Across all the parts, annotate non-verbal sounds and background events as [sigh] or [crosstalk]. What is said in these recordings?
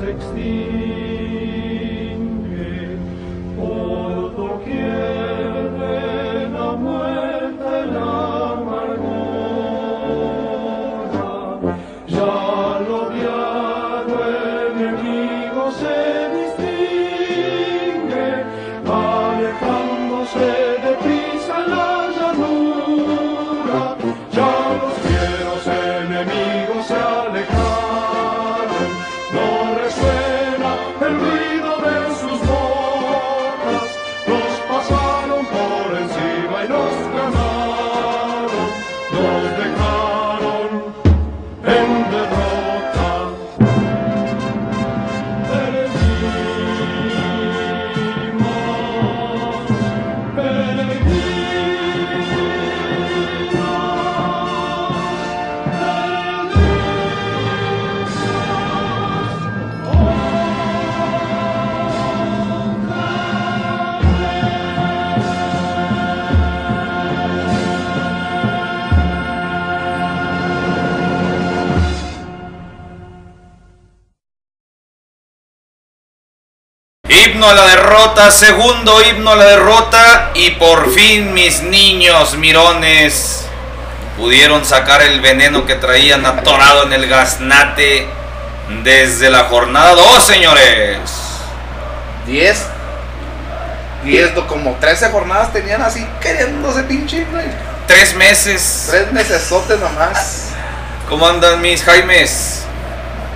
se derrota, segundo himno a la derrota y por fin mis niños mirones pudieron sacar el veneno que traían atorado en el gaznate desde la jornada 2, señores. 10. 10, do- como 13 jornadas tenían así queriéndose pinche, güey. Tres meses. Tres mesesotes nomás. ¿Cómo andan mis Jaimes?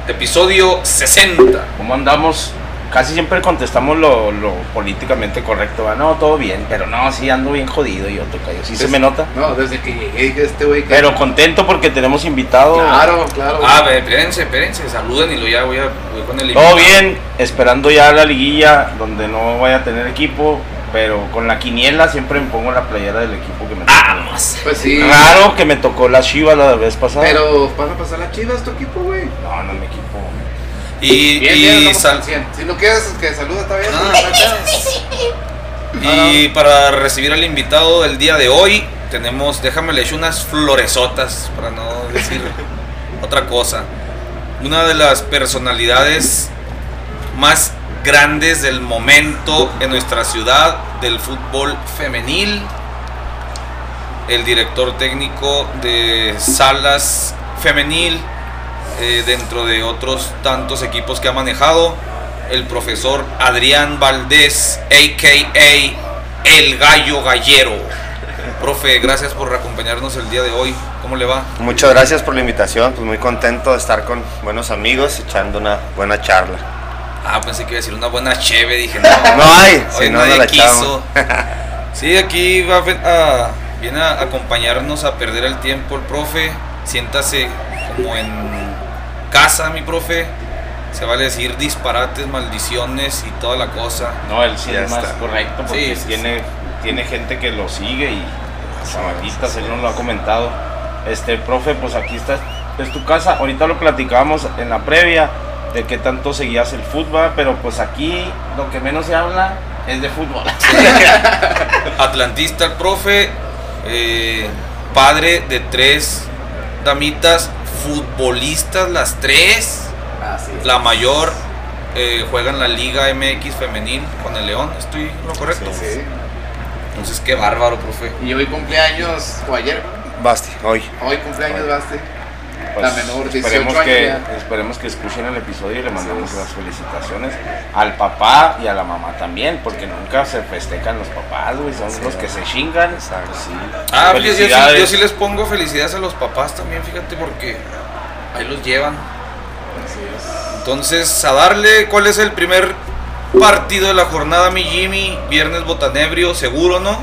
Episodio 60. ¿Cómo andamos? Casi siempre contestamos lo, lo políticamente correcto. ¿va? No, todo bien, pero no, sí ando bien jodido yo, tocayo. Sí se me nota. No, desde que llegué dije este güey que. Pero contento porque tenemos invitado. Claro, claro. Ah, ve, espérense, espérense, saluden y lo ya voy, a, voy con el Todo bien, esperando ya la liguilla donde no vaya a tener equipo, pero con la quiniela siempre me pongo la playera del equipo que me tocó. Vamos. Pues sí. Raro que me tocó la Chiva la vez pasada. Pero van a pasar las chivas tu equipo, güey. No, no me equipo. Y, Bien, y bien, andamos sal- al 100. Si no quieres que saluda, está bien. Ah. Y para recibir al invitado del día de hoy, tenemos, déjame le echo unas floresotas, para no decir [laughs] otra cosa. Una de las personalidades más grandes del momento en nuestra ciudad del fútbol femenil. El director técnico de Salas Femenil, eh, dentro de otros tantos equipos que ha manejado, el profesor Adrián Valdés, a.k.a. El Gallo Gallero. Profe, gracias por acompañarnos el día de hoy. ¿Cómo le va? Muchas gracias por la invitación, pues muy contento de estar con buenos amigos echando una buena charla. Ah, pensé que iba a decir una buena cheve, dije no. [laughs] No hay, Hoy si no, nadie no la quiso. [laughs] Sí, aquí va a, ven- a- viene a acompañarnos a perder el tiempo el profe. Siéntase como en casa, mi profe. Se vale decir disparates, maldiciones y toda la cosa. No, él sí Ya es más está. correcto porque Sí, sí, tiene, tiene gente que lo sigue y chamaquitas, él nos lo ha comentado. Este, profe, pues aquí está, es tu casa. Ahorita lo platicábamos en la previa de qué tanto seguías el fútbol, pero pues aquí lo que menos se habla es de fútbol. [laughs] Atlantista el profe, eh, padre de tres damitas, futbolistas las tres. Así es. La mayor eh, juega en la Liga MX femenil con el León, ¿estoy en lo correcto? Sí. Entonces, qué bárbaro, profe. Y hoy cumpleaños, o ayer, Basti, hoy. hoy cumpleaños Basti. Pues, La menor, 18 esperemos años que, ya. esperemos que escuchen el episodio y le es. las felicitaciones al papá y a la mamá también, porque nunca se festejan los papás, güey, son Sí, los que se chingan. Exacto. Sí. Ah, yo, yo sí, Felicidades. yo sí les pongo felicidades a los papás también, fíjate, porque ahí los llevan. Así es. Entonces, a darle, ¿cuál es el primer partido de la jornada, mi Jimmy? Viernes Botanebrio, seguro, ¿no?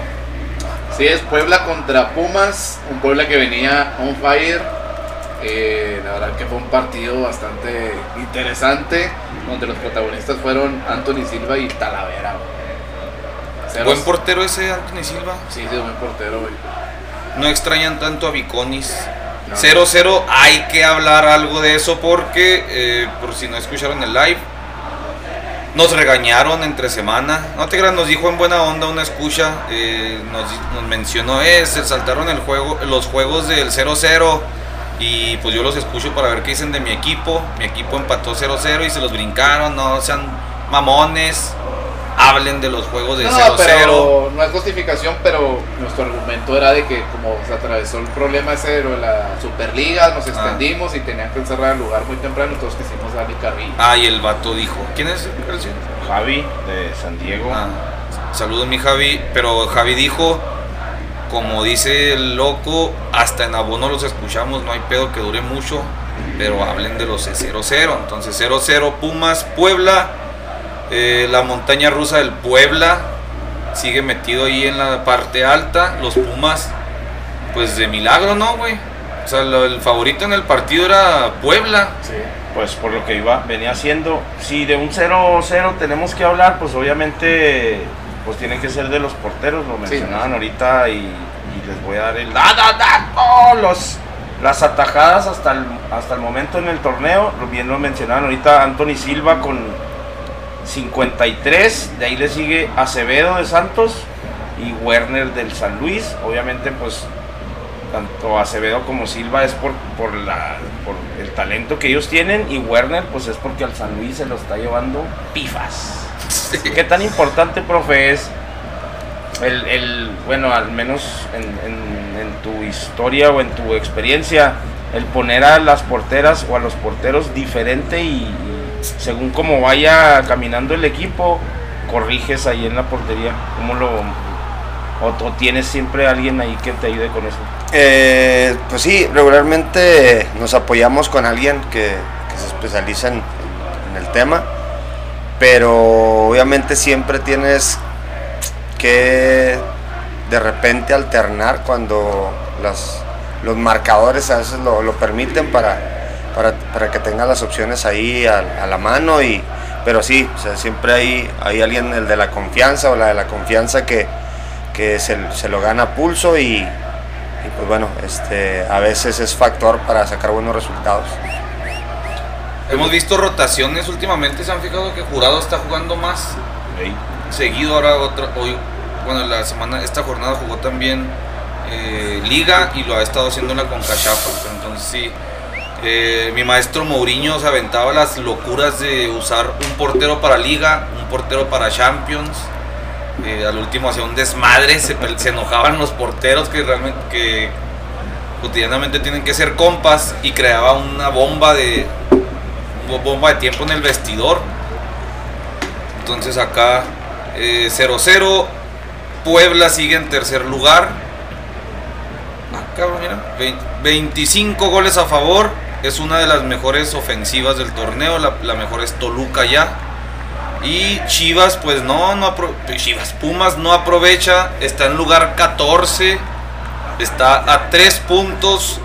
Sí, es Puebla contra Pumas, un Puebla que venía on fire. Eh, la verdad que fue un partido bastante interesante, donde los protagonistas fueron Anthony Silva y Talavera. Ceros- Buen portero ese Anthony Silva. Sí, sí, buen portero, güey. No extrañan tanto a Viconis. No. 0-0, hay que hablar algo de eso porque, eh, por si no escucharon el live, nos regañaron entre semana. No te creas, nos dijo en buena onda una escucha, eh, nos, nos mencionó, eh, se saltaron el juego, los juegos del 0-0. Y pues yo los escucho para ver qué dicen de mi equipo. Mi equipo empató 0-0 y se los brincaron. No sean mamones. Hablen de los juegos de 0-0. No, pero no es justificación, pero nuestro argumento era de que como se atravesó el problema ese de la Superliga, nos extendimos y tenían que encerrar el lugar muy temprano, entonces quisimos darle carril. Ah, y el vato dijo. ¿Quién es el? Javi de San Diego. Ah, saludos mi Javi, pero Javi dijo, como dice el loco, hasta en abono los escuchamos, no hay pedo que dure mucho, pero hablen de los 0-0. Entonces 0-0 Pumas, Puebla, eh, la montaña rusa del Puebla sigue metido ahí en la parte alta, los Pumas, pues de milagro, ¿no, güey? O sea, el favorito en el partido era Puebla. Sí. Pues por lo que iba, venía haciendo. Si de un 0-0 tenemos que hablar, pues obviamente pues tienen que ser de los porteros, lo Sí. mencionaban ahorita y, y les voy a dar el da, da, da, oh, los, las atajadas hasta el, hasta el momento en el torneo, lo bien lo mencionaban ahorita Anthony Silva con 53, de ahí le sigue Acevedo de Santos y Werner del San Luis, obviamente pues tanto Acevedo como Silva es por, por, la, por el talento que ellos tienen y Werner pues es porque al San Luis se lo está llevando pifas. ¿Qué tan importante, profe, es el, el- bueno, al menos en, en- en tu historia o en tu experiencia, el poner a las porteras o a los porteros diferente y, según cómo vaya caminando el equipo, corriges ahí en la portería? ¿Cómo lo... o- o tienes siempre alguien ahí que te ayude con eso? Eh, pues sí, regularmente nos apoyamos con alguien que, que se especializa en, en el tema, pero obviamente siempre tienes que de repente alternar cuando las, los marcadores a veces lo, lo permiten para, para, para que tengas las opciones ahí a, a la mano, y, pero sí, o sea, siempre hay, hay alguien, el de la confianza o la de la confianza que, que se, se lo gana a pulso y, y pues bueno, este, a veces es factor para sacar buenos resultados. Hemos visto rotaciones últimamente, se han fijado que Jurado está jugando más seguido ahora otra hoy bueno la semana esta jornada jugó también eh, liga y lo ha estado haciendo en la Concachafa entonces sí eh, mi maestro Mourinho se aventaba las locuras de usar un portero para liga un portero para Champions Eh, al último hacía un desmadre se, se enojaban los porteros que realmente que cotidianamente tienen que ser compas y creaba una bomba de bomba de tiempo en el vestidor entonces acá eh, 0-0. Puebla sigue en tercer lugar. Ah, cabrón, mira. Vein- 25 goles a favor. Es una de las mejores ofensivas del torneo. La, mejor es Toluca ya. Y Chivas, pues no, no Chivas Pumas no aprovecha. Está en lugar 14. Está a 3 puntos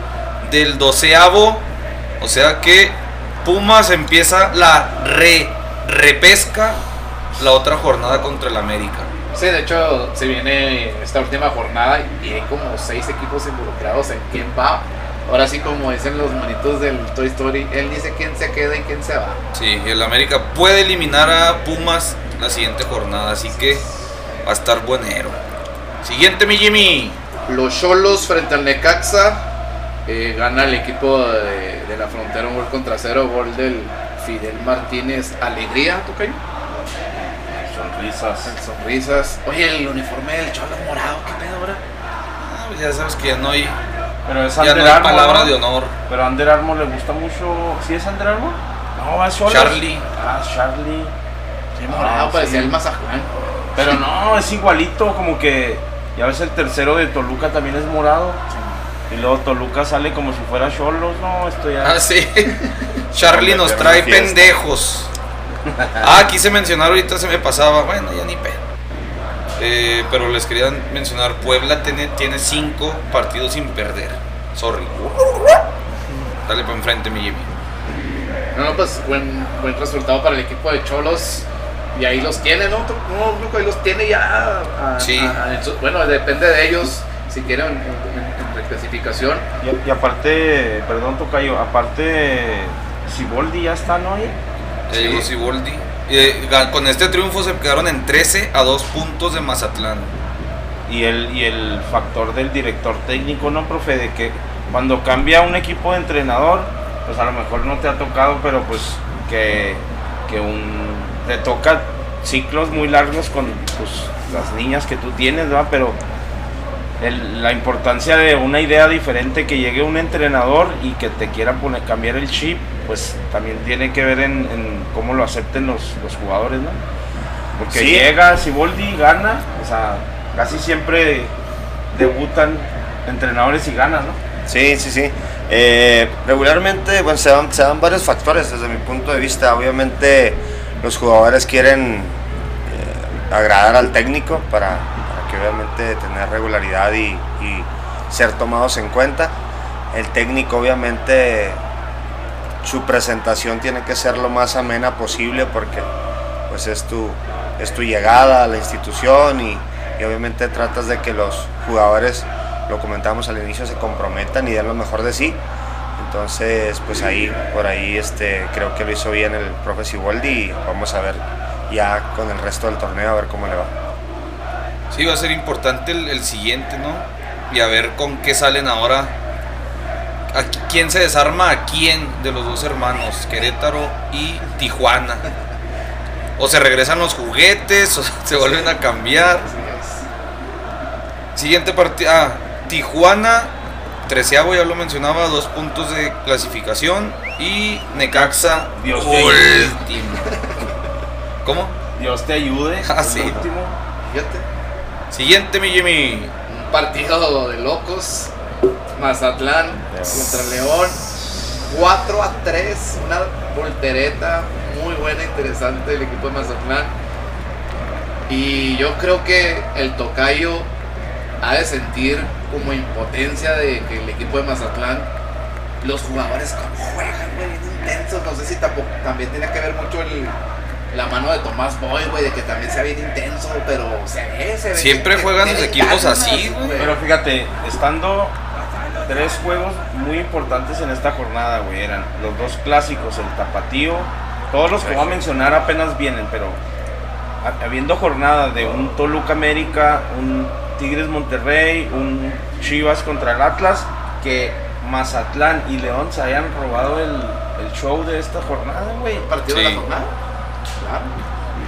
del doceavo. O sea que Pumas empieza la re, repesca la otra jornada contra el América. Sí, de hecho, se viene esta última jornada y hay como seis equipos involucrados en quién va. Ahora sí, como dicen los manitos del Toy Story, él dice quién se queda y quién se va. Sí, el América puede eliminar a Pumas la siguiente jornada, así que va a estar buenero. Siguiente, mi Jimmy. Los Cholos frente al Necaxa. Eh, gana el equipo de, de la frontera un gol contra cero, gol del Fidel Martínez. Alegría, ¿tocayo? Sonrisas. Sonrisas. Oye, el uniforme del Cholo morado, ¿qué pedo ahora? Ah, pues ya sabes que ya no hay, Pero es ya Under no hay Armour, palabra ¿no? de honor. Pero a Under Armour le gusta mucho. ¿Sí es Under Armour? No, es Cholos. Charlie. Ah, Charlie. Sí, Ah, morado, parecía sí. el Mazatlán. Pero no, es igualito, como que. Ya ves, el tercero de Toluca también es morado. Y luego Toluca sale como si fuera Cholos. No, esto ya. Ah, sí. [laughs] Charlie nos trae pendejos. [laughs] Ah, quise mencionar ahorita, se me pasaba. Bueno, ya ni pedo. Eh, pero les quería mencionar, Puebla tiene, tiene cinco partidos sin perder. Sorry. Dale para enfrente, mi Jimmy. No, no, pues buen, buen resultado para el equipo de Cholos. Y ahí los tiene, ¿no? No, ahí los tiene ya. a- Sí. a- bueno, depende de ellos si quieren reclasificación. Y, y aparte, perdón, Tocayo, aparte. Siboldi ya está, ¿no? Ahí. Ya llegó Siboldi. Eh, con este triunfo se quedaron en 13 a 2 puntos de Mazatlán. Y el, y el factor del director técnico, ¿no, profe? De que cuando cambia un equipo de entrenador, pues a lo mejor no te ha tocado, pero pues que, que un, te toca ciclos muy largos con pues, las niñas que tú tienes, ¿verdad? Pero el- la importancia de una idea diferente, que llegue un entrenador y que te quiera poner, cambiar el chip, pues también tiene que ver en, en cómo lo acepten los, los jugadores, ¿no? Porque Sí. llega Siboldi, gana, o sea, casi siempre debutan entrenadores y ganan, ¿no? Sí, sí, sí. Eh, regularmente bueno, se, dan, se dan varios factores desde mi punto de vista. Obviamente los jugadores quieren eh, agradar al técnico para obviamente tener regularidad y, ser tomados en cuenta. El técnico obviamente su presentación tiene que ser lo más amena posible porque pues es tu, es tu llegada a la institución y, obviamente tratas de que los jugadores, lo comentamos al inicio, se comprometan y den lo mejor de sí. Entonces, pues ahí, por ahí, este, creo que lo hizo bien el profe Siboldi y vamos a ver ya con el resto del torneo a ver cómo le va. Sí, va a ser importante el, el siguiente, ¿no? Y a ver con qué salen ahora. ¿A qui- quién se desarma a quién de los dos hermanos? Querétaro y Tijuana. O se regresan los juguetes o [laughs] se vuelven a cambiar. Siguiente partido. Ah, Tijuana, treceavo, ya lo mencionaba, dos puntos de clasificación. Y Necaxa, Dios te último. ¿Cómo? Dios te ayude. Ah, sí. último. Fíjate. Siguiente, mi Jimmy. Un partido de locos. Mazatlán contra León. 4 a 3. Una voltereta muy buena, interesante del equipo de Mazatlán. Y yo creo que el tocayo ha de sentir como impotencia de que el equipo de Mazatlán, los jugadores como juegan, güey, bien intensos. No sé si tampoco, también tiene que ver mucho el, la mano de Tomás Boy, güey, de que también sea bien intenso, pero se ve, se ve. Siempre que- juegan los equipos así, güey. Pero fíjate, estando tres juegos muy importantes en esta jornada, güey, eran los dos clásicos, el tapatío, todos los que voy a mencionar apenas vienen, pero ha- habiendo jornada de un Toluca América, un Tigres Monterrey, un Chivas contra el Atlas, que Mazatlán y León se hayan robado el, el show de esta jornada, güey. partido de la jornada. Claro.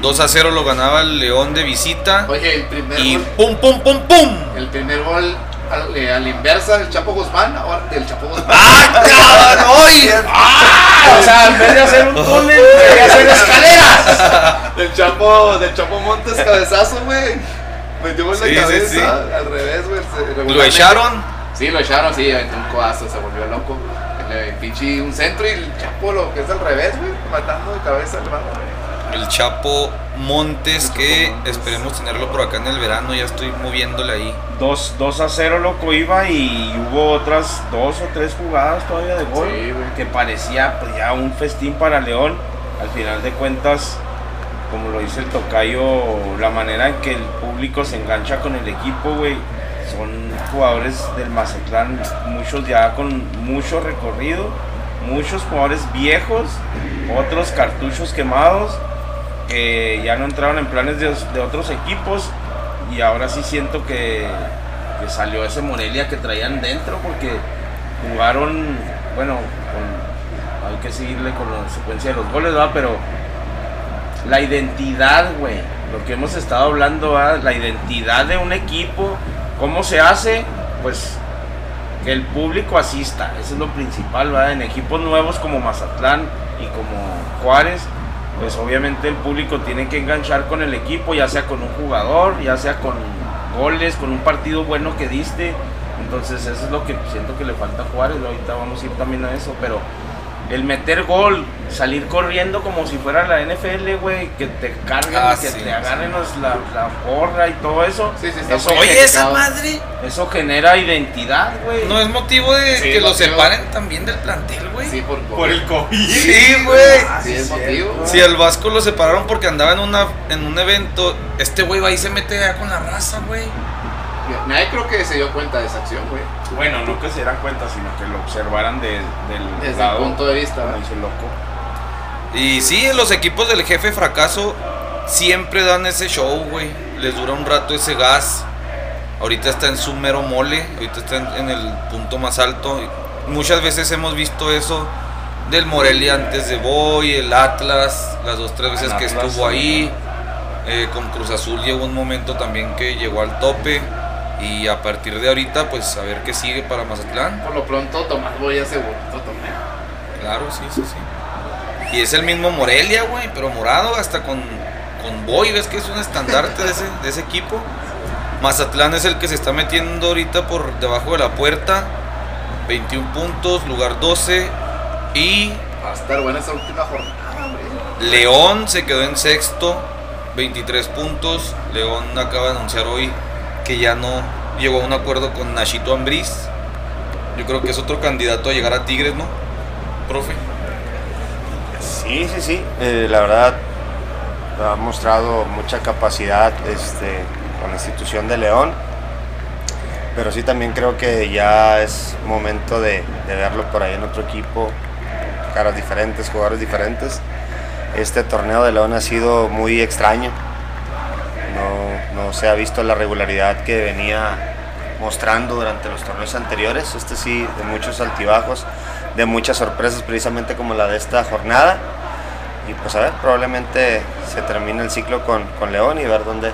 2 a 0 lo ganaba el León de visita. Oye, el primer Y gol, pum, pum, pum, pum. el primer gol al, eh, a la inversa del Chapo Guzmán, ahora del Chapo Guzmán. ¡Ah, cabrón! ¡Ay! O sea, en vez de hacer un [laughs] túnel, quería hacer [laughs] escaleras. del Chapo, del Chapo Montes cabezazo, güey. Metió gol Sí, de sí, cabeza, sí. al revés, güey. se- ¿Lo echaron? Sí, lo echaron, sí, aventó un codazo, se volvió loco. Le pinche un centro y el Chapo lo que es al revés, güey, matando de cabeza al vato, güey. El Chapo Montes, que esperemos tenerlo por acá en el verano. Ya estoy moviéndole ahí. 2, 2 a 0 loco iba y hubo otras dos o tres jugadas todavía de gol Sí, güey. que parecía pues, ya un festín para León. Al final de cuentas, como lo dice el tocayo, la manera en que el público se engancha con el equipo, güey, son jugadores del Mazatlán, muchos ya con mucho recorrido, muchos jugadores viejos, otros cartuchos quemados que ya no entraron en planes de, otros equipos y ahora sí siento que, salió ese Morelia que traían dentro porque jugaron, bueno, con- hay que seguirle con la secuencia de los goles, ¿verdad? Pero la identidad, güey, lo que hemos estado hablando, la identidad de un equipo, cómo se hace, pues que el público asista, eso es lo principal, ¿verdad? En equipos nuevos como Mazatlán y como Juárez, pues obviamente el público tiene que enganchar con el equipo, ya sea con un jugador, ya sea con goles, con un partido bueno que diste. Entonces eso es lo que siento que le falta a Juárez, ahorita vamos a ir también a eso, pero el meter gol, salir corriendo como si fuera la NFL, güey, que te carguen, Ah, que sí, te agarren los- la, la porra y todo eso. Sí, sí, está eso, Oye, esa madre eso genera identidad, güey. no es motivo de Sí, que lo separen también del plantel, güey. Sí, por, COVID. Sí, güey. Sí, es motivo. Si al Vasco lo separaron porque andaba en, una, en un evento, este güey va y se mete ya con la raza, güey. Nadie creo que se dio cuenta de esa acción, güey. Bueno, no que se dieran cuenta, sino que lo observaran de- del Desde el punto de vista, el loco. Y sí, los equipos del jefe fracaso siempre dan ese show, güey. Les dura un rato ese gas. ahorita está en su mero mole, ahorita está en, en el punto más alto. Muchas veces hemos visto eso del Morelia antes de Boy, el Atlas, las dos tres veces El que Atlas, estuvo ahí. Eh, con Cruz Azul llegó un momento también que llegó al tope. Y a partir de ahorita, pues a ver qué sigue para Mazatlán. Por lo pronto, Tomás Boy hace bonito torneo. Claro, sí, sí, sí. Y es el mismo Morelia, güey, pero morado, hasta con, con Boy, ves que es un estandarte de ese, de ese equipo. Mazatlán es el que se está metiendo ahorita por debajo de la puerta. 21 puntos, lugar 12. Y Va a estar buena esa última jornada, güey. León se quedó en sexto, 23 puntos. León acaba de anunciar hoy que ya no llegó a un acuerdo con Nachito Ambriz. Yo creo que es otro candidato a llegar a Tigres, ¿no? Profe. Sí, sí, sí. Eh, la verdad ha mostrado mucha capacidad este, con la institución de León. Pero sí también creo que ya es momento de, de verlo por ahí en otro equipo. Caras diferentes, jugadores diferentes. Este torneo de León ha sido muy extraño. No, no se ha visto la regularidad que venía mostrando durante los torneos anteriores. Este sí, de muchos altibajos, de muchas sorpresas, precisamente como la de esta jornada. Y pues a ver, probablemente se termine el ciclo con, con León y ver dónde.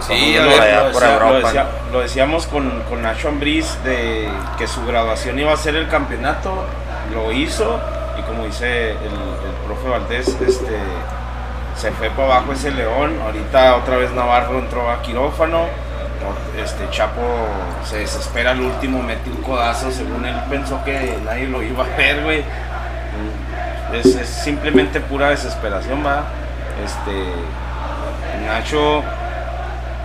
Sí, estamos a ver, allá lo, por decía- lo Europa. lo decíamos con, con Nacho Ambriz de que su graduación iba a ser el campeonato, lo hizo y como dice el, el profe Valdés, este, se fue para abajo ese León, ahorita otra vez Navarro entró a quirófano, no, este Chapo se desespera al último, mete un codazo, según él pensó que nadie lo iba a ver, güey. Es, simplemente pura desesperación, va. Este, Nacho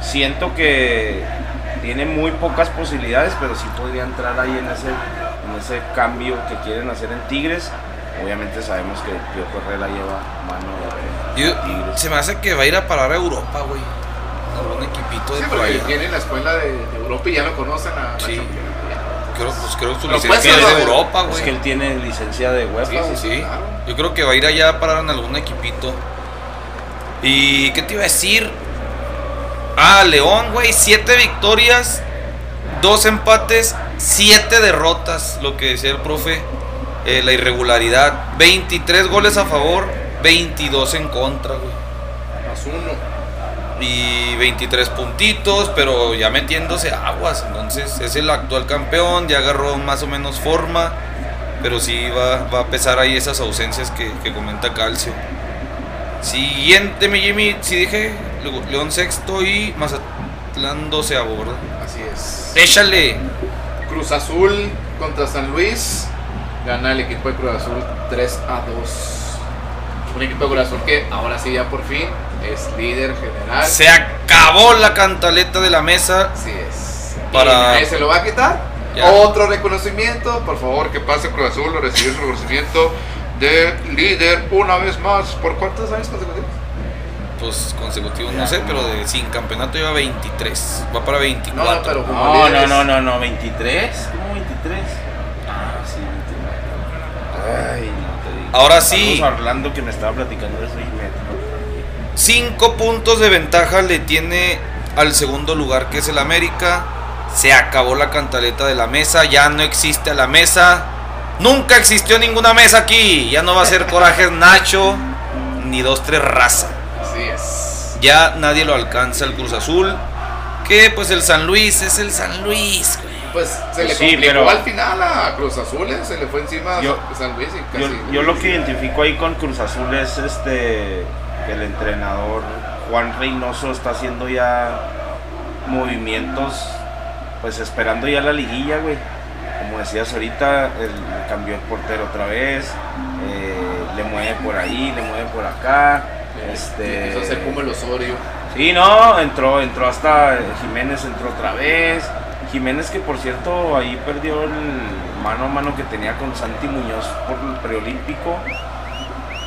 siento que tiene muy pocas posibilidades, pero sí podría entrar ahí en ese, en ese cambio que quieren hacer en Tigres. Obviamente sabemos que Pío Correa lleva mano de Yo- se me hace que va a ir a parar a Europa, güey. Algún equipito de Sí, por allá. tienen la escuela de, de Europa y ya lo conocen a Sí. Creo, pues creo que su licencia es de. Europa, Es güey. que él tiene licencia de UEFA. Sí, sí, sí. Sí, claro. yo creo que va a ir allá a parar en algún equipito. ¿Y qué te iba a decir? Ah, León, güey, siete victorias, dos empates, siete derrotas, lo que decía el profe, eh, la irregularidad. 23 goles a favor, 22 en contra, güey. Más uno. Y 23 puntitos, pero ya metiéndose aguas. Entonces es el actual campeón, ya agarró más o menos forma. Pero sí va, va a pesar ahí esas ausencias que, que comenta Calcio. Siguiente, mi Jimmy, si dije Le- León sexto y Mazatlán doceavo, ¿verdad? Así es. Échale. Cruz Azul contra San Luis. Gana el equipo de Cruz Azul 3 a 2. Un equipo de Cruz Azul que ahora sí ya por fin es líder general. Se acabó la cantaleta de la mesa. Así es. Para- ¿Y nadie se lo va a quitar? Ya. Otro reconocimiento. Por favor, que pase Cruz Azul a recibir su reconocimiento de líder una vez más. ¿Por cuántos años consecutivos? Pues consecutivos, no sé, pero de sin campeonato lleva 23. Va para 24. No, no, pero como No, no, líderes. no, no, no, 23. ¿Cómo 23? Ah, sí, 23. Ay. Ahora sí. Orlando que me estaba platicando eso y me. 5 puntos de ventaja le tiene al segundo lugar que es el América. Se acabó la cantaleta de la mesa, ya no existe a la mesa. Nunca existió ninguna mesa aquí. Ya no va a ser corajes Nacho ni dos tres raza. Así es. Ya nadie lo alcanza el Cruz Azul. Que pues el San Luis es el San Luis, güey. Pues se le Sí, complicó pero- al final a Cruz Azul, ¿eh? se le fue encima Yo- a San Luis y Yo, casi. yo lo que identifico ahí con Cruz Azul es este que el entrenador Juan Reynoso está haciendo ya movimientos, pues esperando ya la liguilla, güey. Como decías ahorita, el, cambió el portero otra vez, eh, le mueve por ahí, le mueve por acá. Este, Empezó a hacer como el Osorio. Sí, no, entró, entró hasta Jiménez, entró otra vez. Jiménez que por cierto ahí perdió el mano a mano que tenía con Santi Muñoz por el preolímpico.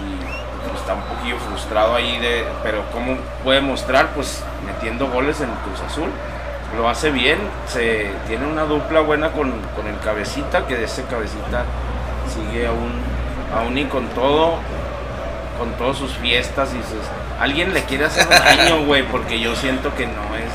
Y pues, está un poquillo frustrado ahí de. Pero cómo puede mostrar, pues metiendo goles en Cruz Azul. Lo hace bien, se tiene una dupla buena con, con el cabecita, que de ese cabecita sigue aún, aún y con todo, con todas sus fiestas y sus... Alguien le quiere hacer daño, güey, porque yo siento que no es...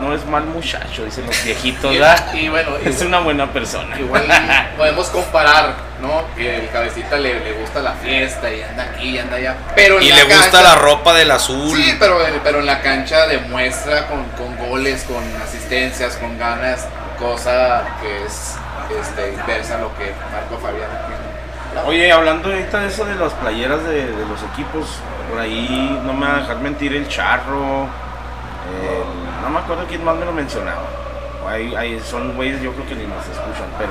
no es mal muchacho, dicen los viejitos, ¿verdad? y bueno, Es igual, una buena persona. igual [laughs] podemos comparar, ¿no? Que el cabecita le, le gusta la fiesta y anda aquí y anda allá. Pero Y le gusta la ropa del azul. Sí, pero, pero en la cancha demuestra con, con goles, con asistencias, con ganas, cosa que es este, inversa a lo que Marco Fabián tiene. Oye, hablando ahorita de eso de las playeras de, de los equipos, por ahí no me va a dejar mentir el charro, el- no me acuerdo quién más me lo mencionaba. Ahí, ahí son güeyes, yo creo que ni nos escuchan, pero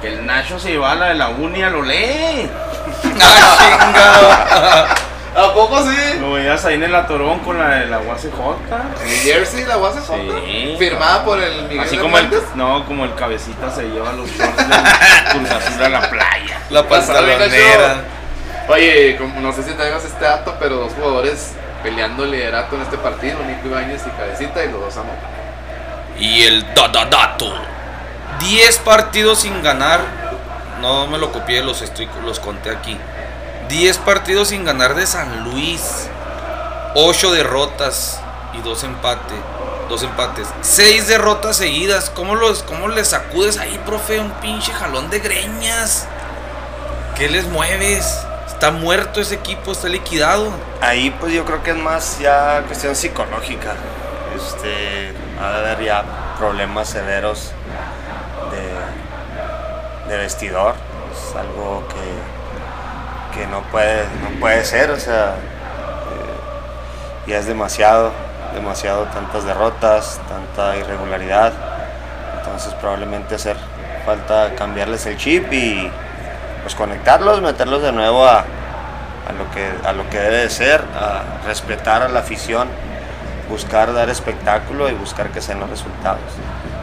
que el Nacho se llevaba la de la uni a lo lee. [laughs] ¡Ah, [laughs] ¿A poco sí? Lo veías ahí en el atorón con la de la UACJ. En el Jersey, la UACJ, Sí. firmada por el Miguel Así como el, no, como el cabecita se lleva los shorts del [laughs] a la playa. La pantalonera. Oye, como, no sé si tengas este dato, pero dos jugadores peleando el liderato en este partido, Nico Ibáñez y Cabecita, y los dos amo. Y el da, da, dato. 10 partidos sin ganar. No me lo copié, los, estoy, los conté aquí. 10 partidos sin ganar de San Luis. 8 derrotas y 2 empates. Dos empates. 6 derrotas seguidas. ¿Cómo, los, ¿Cómo les sacudes ahí, profe? Un pinche jalón de greñas. ¿Qué les mueves? Está muerto ese equipo, está liquidado. Ahí pues yo creo que es más ya cuestión psicológica. Este, ha de haber ya problemas severos de, de vestidor. Es algo que, que no, puede, no puede ser, o sea, eh, ya es demasiado, demasiado tantas derrotas, tanta irregularidad. Entonces probablemente hacer falta cambiarles el chip y pues conectarlos, meterlos de nuevo a, a lo que a lo que debe de ser, a respetar a la afición, buscar dar espectáculo y buscar que sean los resultados.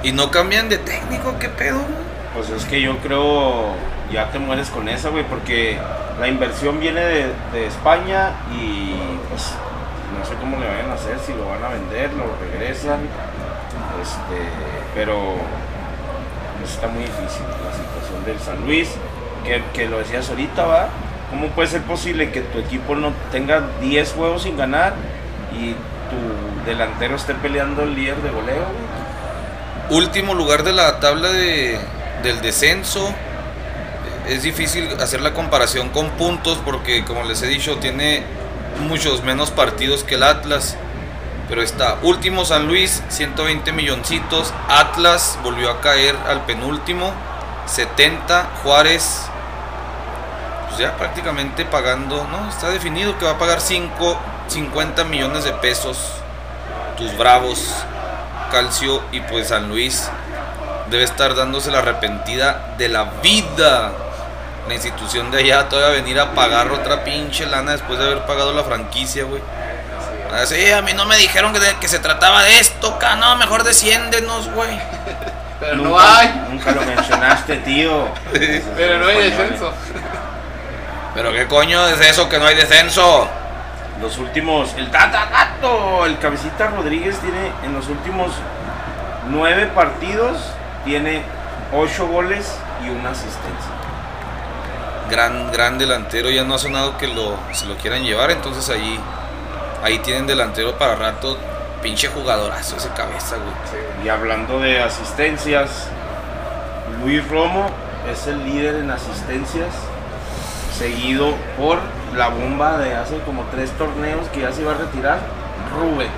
Y no cambian de técnico, ¿qué pedo? Pues es que yo creo ya te mueres con esa, güey, porque la inversión viene de, de España y pues no sé cómo le vayan a hacer, si lo van a vender, lo regresan, este, pero pues, está muy difícil la situación del San Luis, que, lo decías ahorita, va. ¿Cómo puede ser posible que tu equipo no tenga 10 juegos sin ganar y tu delantero esté peleando el líder de goleo, último lugar de la tabla de, del descenso. Es difícil hacer la comparación con puntos porque, como les he dicho, tiene muchos menos partidos que el Atlas. Pero está último San Luis, 120 milloncitos. Atlas volvió a caer al penúltimo, 70. Juárez, pues ya prácticamente pagando, ¿no? Está definido que va a pagar 5, 50 millones de pesos. Tus bravos Calcio y pues San Luis debe estar dándose la arrepentida de la vida. La institución de allá todavía venir a pagar otra pinche lana después de haber pagado la franquicia, güey. Ah, sí, a mí no me dijeron que, de- que se trataba de esto, ca, no, mejor desciéndenos, güey. Pero no hay. Nunca lo mencionaste, tío. [laughs] Pero no hay descenso. Pero qué coño es eso que no hay descenso. Los últimos, el Tata Gato, el Cabecita Rodríguez tiene en los últimos nueve partidos, tiene ocho goles y una asistencia. Gran, gran delantero, ya no ha sonado que lo, se lo quieran llevar, entonces ahí, ahí tienen delantero para rato. Pinche jugadorazo ese cabeza, güey. Y hablando de asistencias, Luis Romo es el líder en asistencias, seguido por la bomba de hace como tres torneos que ya se iba a retirar, Rubén.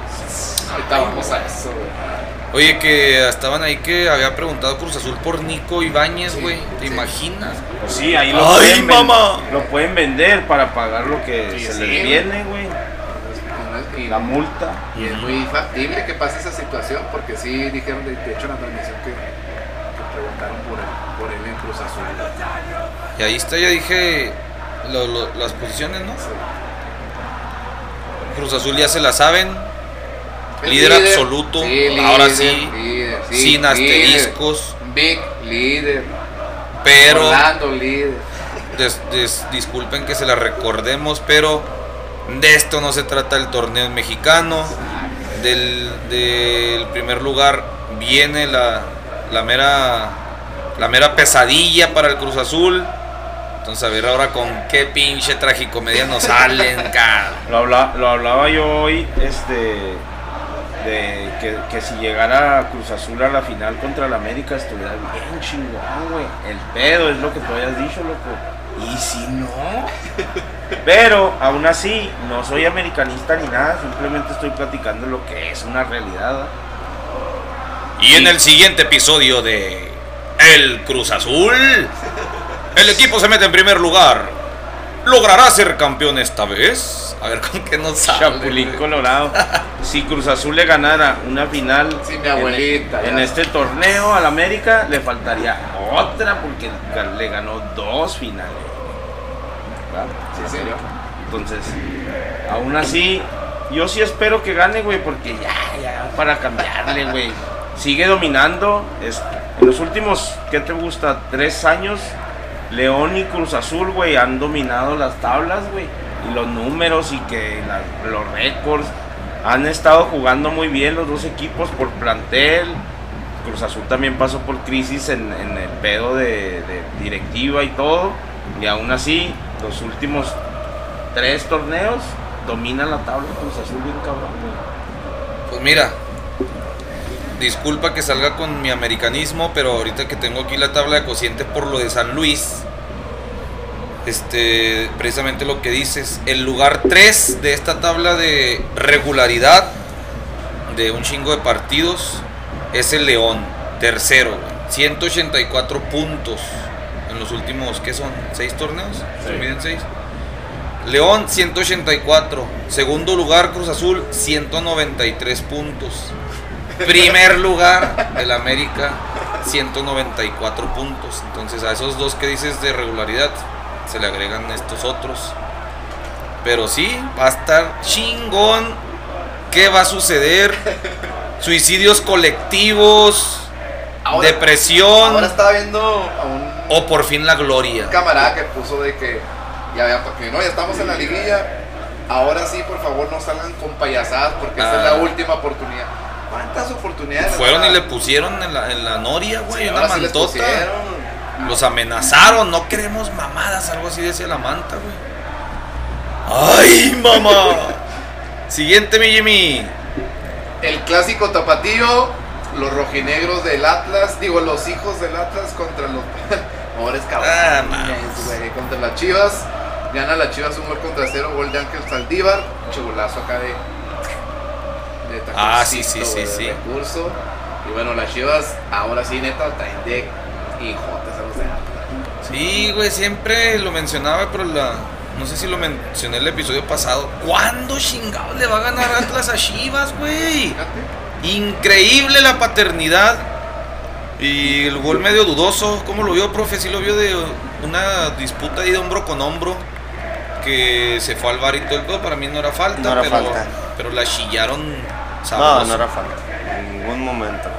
Ahorita vamos a eso, güey. Oye, que estaban ahí que había preguntado Cruz Azul por Nico Ibáñez, Sí, güey. ¿Te sí. imaginas? Pues sí, ahí lo, ¡Ay, pueden, mamá! lo pueden vender para pagar lo que Sí, se sí, les viene, güey. Y, La multa. y es muy factible que pase esa situación, porque sí dijeron, de, de hecho, en la transmisión que, que preguntaron por él, por él en Cruz Azul. Y ahí está, ya dije lo- lo- las posiciones, ¿no? Cruz Azul ya se la saben. Líder absoluto, ahora sí, líder, sin asteriscos. Big líder. Pero, Orlando líder. des- des- disculpen que se la recordemos, pero de esto no se trata el torneo mexicano. Del, del primer lugar viene la, la mera la mera pesadilla para el Cruz Azul. Entonces a ver ahora con qué pinche tragicomedia nos salen, [laughs] cabrón. Lo, habla- lo hablaba yo hoy, este, de que, que si llegara Cruz Azul a la final contra el América estuviera bien chingón, güey. El pedo es lo que tú hayas dicho, loco. Y si no. [laughs] Pero aún así, no soy americanista ni nada, simplemente estoy platicando lo que es una realidad. Y en el siguiente episodio de El Cruz Azul, [laughs] el equipo se mete en primer lugar. ¿Logrará ser campeón esta vez? A ver con qué nos sale. Chapulín. Colorado. Si Cruz Azul le ganara una final Sí, mi abuelita, en, este torneo al América, le faltaría otra porque le ganó dos finales. ¿verdad? Sí, serio. Entonces, aún así, yo sí espero que gane, güey, porque ya, ya, para cambiarle, güey. Sigue dominando. Es, en los últimos, ¿qué te gusta? Tres años, León y Cruz Azul, güey, han dominado las tablas, güey. Y los números y que los récords. Han estado jugando muy bien los dos equipos por plantel. Cruz Azul también pasó por crisis en, el pedo de, de directiva y todo. Y aún así, los últimos tres torneos domina la tabla Cruz Azul bien cabrón. güey. Pues mira, disculpa que salga con mi americanismo, pero ahorita que tengo aquí la tabla de cocientes por lo de San Luis, este, precisamente lo que dices, el lugar 3 de esta tabla de regularidad de un chingo de partidos es el León, tercero, güey, 184 puntos en los últimos, ¿qué son? ¿Seis torneos? ¿Se miden seis? León 184, segundo lugar Cruz Azul 193 puntos. Primer lugar el América 194 puntos. Entonces a esos dos que dices de regularidad se le agregan estos otros. Pero sí, va a estar chingón. ¿Qué va a suceder? Suicidios colectivos, Ahora- depresión Ahora estaba viendo a un o por fin la gloria. camarada que puso de que ya, ya, porque no, ya estamos en la liguilla. Ahora sí, por favor, no salgan con payasadas porque esta es Ah. la última oportunidad. ¿Cuántas oportunidades? Fueron y le pusieron en la, en la noria, güey, Sí, una sí mantota. Los amenazaron, no queremos mamadas, algo así decía la manta, güey. ¡Ay, mamá! [laughs] Siguiente, mi Jimmy. El clásico tapatío, los rojinegros del Atlas, digo, los hijos del Atlas contra los [laughs] pobres Ah, cabrones, güey, contra las Chivas. Gana las Chivas un gol contra cero, gol de Ángel Saldívar, chugulazo acá de, de Ah, sí, sí, sí, sí. recurso. Y bueno, las Chivas, ahora sí, neta, traen de hijotes a los de Atlas. Sí, güey, siempre lo mencionaba, pero la. No sé si lo mencioné el episodio pasado. ¿Cuándo chingados le va a ganar Atlas a Chivas, güey? Increíble la paternidad. Y el gol medio dudoso. ¿Cómo lo vio, profe? Sí lo vio de una disputa ahí de hombro con hombro. Que se fue al bar y todo el pedo. Para mí no era falta. No era pero, falta. pero la chillaron No, sabroso. no era falta. En ningún momento.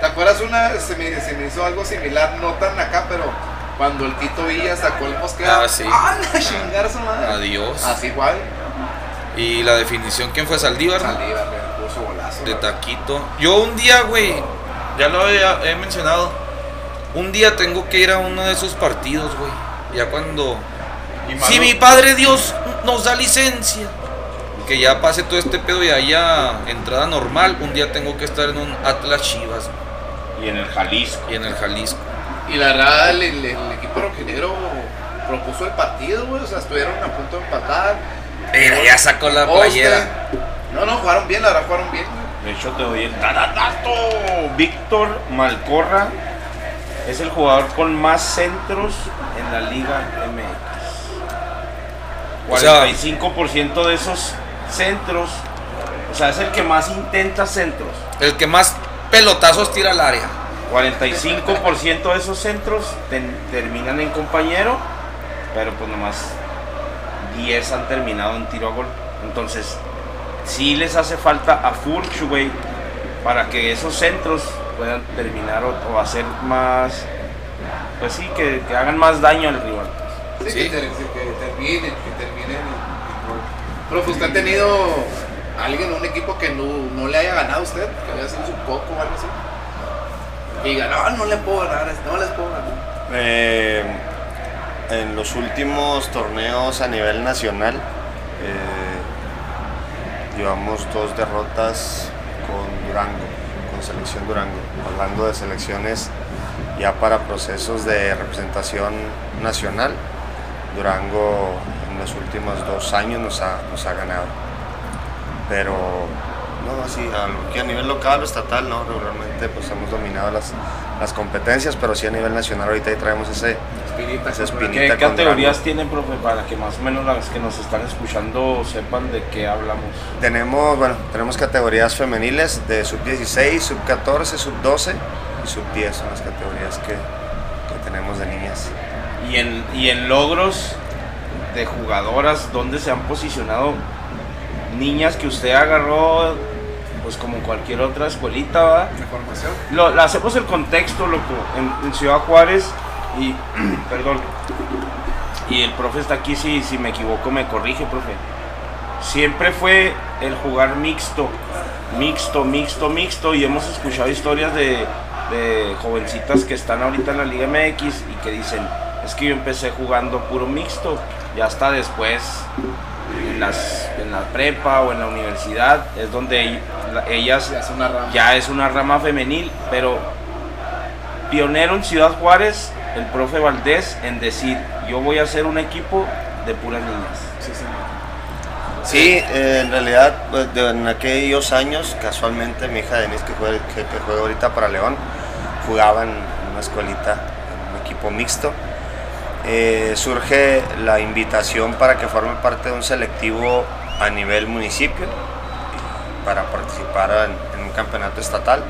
¿Te acuerdas una? Se me, se me hizo algo similar, no tan acá, pero cuando el Tito Villa sacó el mosquero. Ah, sí. ¡Ah, la chingar su madre! Adiós. Así igual. Y la definición, ¿quién fue? Saldívar. Saldívar, le puso golazo. De taquito. Yo un día, güey, ya lo había- he mencionado. Un día tengo que ir a uno de esos partidos, güey. Ya cuando. Si mi padre Dios nos da licencia. Que ya pase todo este pedo y haya entrada normal. Un día tengo que estar en un Atlas Chivas Y en el Jalisco. y en el Jalisco. Y la verdad, el, el- el equipo rojinegro propuso el partido, güey. O sea, estuvieron a punto de empatar. Mira, ya sacó la playera. No, no, jugaron bien, la verdad, jugaron bien, güey. De hecho, te doy el. Víctor Malcorra es el jugador con más centros en la Liga MX. 45% de esos centros, o sea, es el que más intenta centros. El que más pelotazos tira al área. 45% de esos centros ten- terminan en compañero, pero pues nomás 10 han terminado en tiro a gol. Entonces, sí les hace falta a Furch, güey, para que esos centros puedan terminar o, o hacer más, pues sí, que, que hagan más daño al rival. Sí, Sí. Que, ter- que terminen, que terminen. Profe, ¿usted ha tenido alguien, un equipo que no, no le haya ganado a usted? Que haya sido su coco o algo así. Y diga, no, le puedo ganar, este, no les puedo ganar. Eh, en los últimos torneos a nivel nacional eh, llevamos dos derrotas con Durango, con selección Durango. Hablando de selecciones ya para procesos de representación nacional, Durango en los últimos dos años nos ha, nos ha ganado. Pero no, así, a, a nivel local o estatal, no, regularmente pues hemos dominado las, las competencias, pero sí a nivel nacional ahorita ahí traemos ese, Espinita. esa compra. espinita. ¿Qué categorías tienen, profe, para que más o menos las que nos están escuchando sepan de qué hablamos? Tenemos, bueno, tenemos categorías femeniles de sub 16, sub 14, sub 12 y sub 10 son las categorías que, que tenemos de niñas. Y en, y en logros de jugadoras, ¿dónde se han posicionado niñas que usted agarró, pues como cualquier otra escuelita, ¿va? La formación. Lo, hacemos el contexto, loco, en, en Ciudad Juárez y, [clears throat] perdón, y el profe está aquí, si, si me equivoco me corrige, profe. Siempre fue el jugar mixto, mixto, mixto, mixto, y hemos escuchado historias de, de jovencitas que están ahorita en la Liga MX y que dicen, es que yo empecé jugando puro mixto, ya hasta después en, las, en la prepa o en la universidad es donde la- ellas Ya es una rama. ya es una rama femenil, pero pionero en Ciudad Juárez, el profe Valdés, en decir, yo voy a hacer un equipo de puras niñas. Sí, eh, en realidad pues, de- en aquellos años, casualmente mi hija Denise, que juega, que, que juega ahorita para León, jugaba en una escuelita, en un equipo mixto. Eh, surge la invitación para que forme parte de un selectivo a nivel municipio para participar en, un campeonato estatal.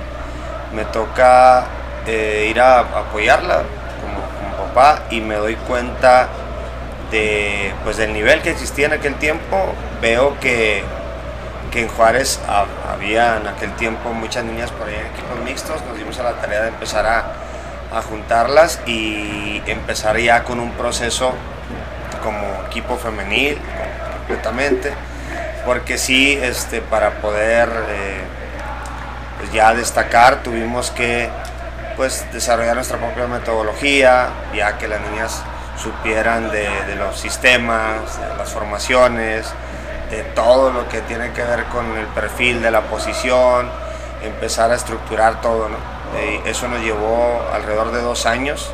Me toca eh, ir a apoyarla como, papá y me doy cuenta de, pues, del nivel que existía en aquel tiempo. Veo que, que en Juárez ha- había en aquel tiempo muchas niñas por ahí en equipos mixtos. Nos dimos a la tarea de empezar a, a juntarlas y empezar ya con un proceso como equipo femenil completamente. Porque sí, este, para poder eh, pues ya destacar tuvimos que pues desarrollar nuestra propia metodología, ya que las niñas supieran de, de los sistemas, de las formaciones, de todo lo que tiene que ver con el perfil de la posición, empezar a estructurar todo. ¿no? Eh, eso nos llevó alrededor de dos años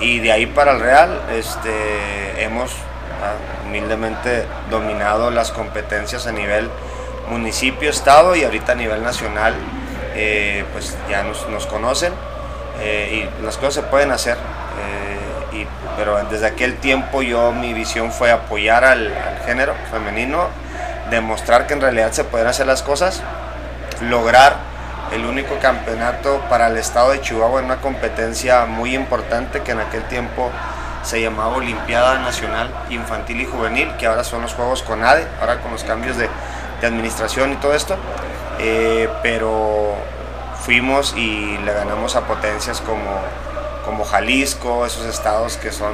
y de ahí para el Real este, hemos ah, humildemente dominado las competencias a nivel municipio, estado y ahorita a nivel nacional, eh, pues ya nos, conocen eh, y las cosas se pueden hacer. pero desde aquel tiempo yo mi visión fue apoyar al género femenino, demostrar que en realidad se pueden hacer las cosas, lograr el único campeonato para el estado de Chihuahua en una competencia muy importante que en aquel tiempo se llamaba Olimpiada Nacional Infantil y Juvenil, que ahora son los Juegos CONADE, ahora con los cambios de, administración y todo esto, Eh, pero fuimos y le ganamos a potencias como, como Jalisco, esos estados que son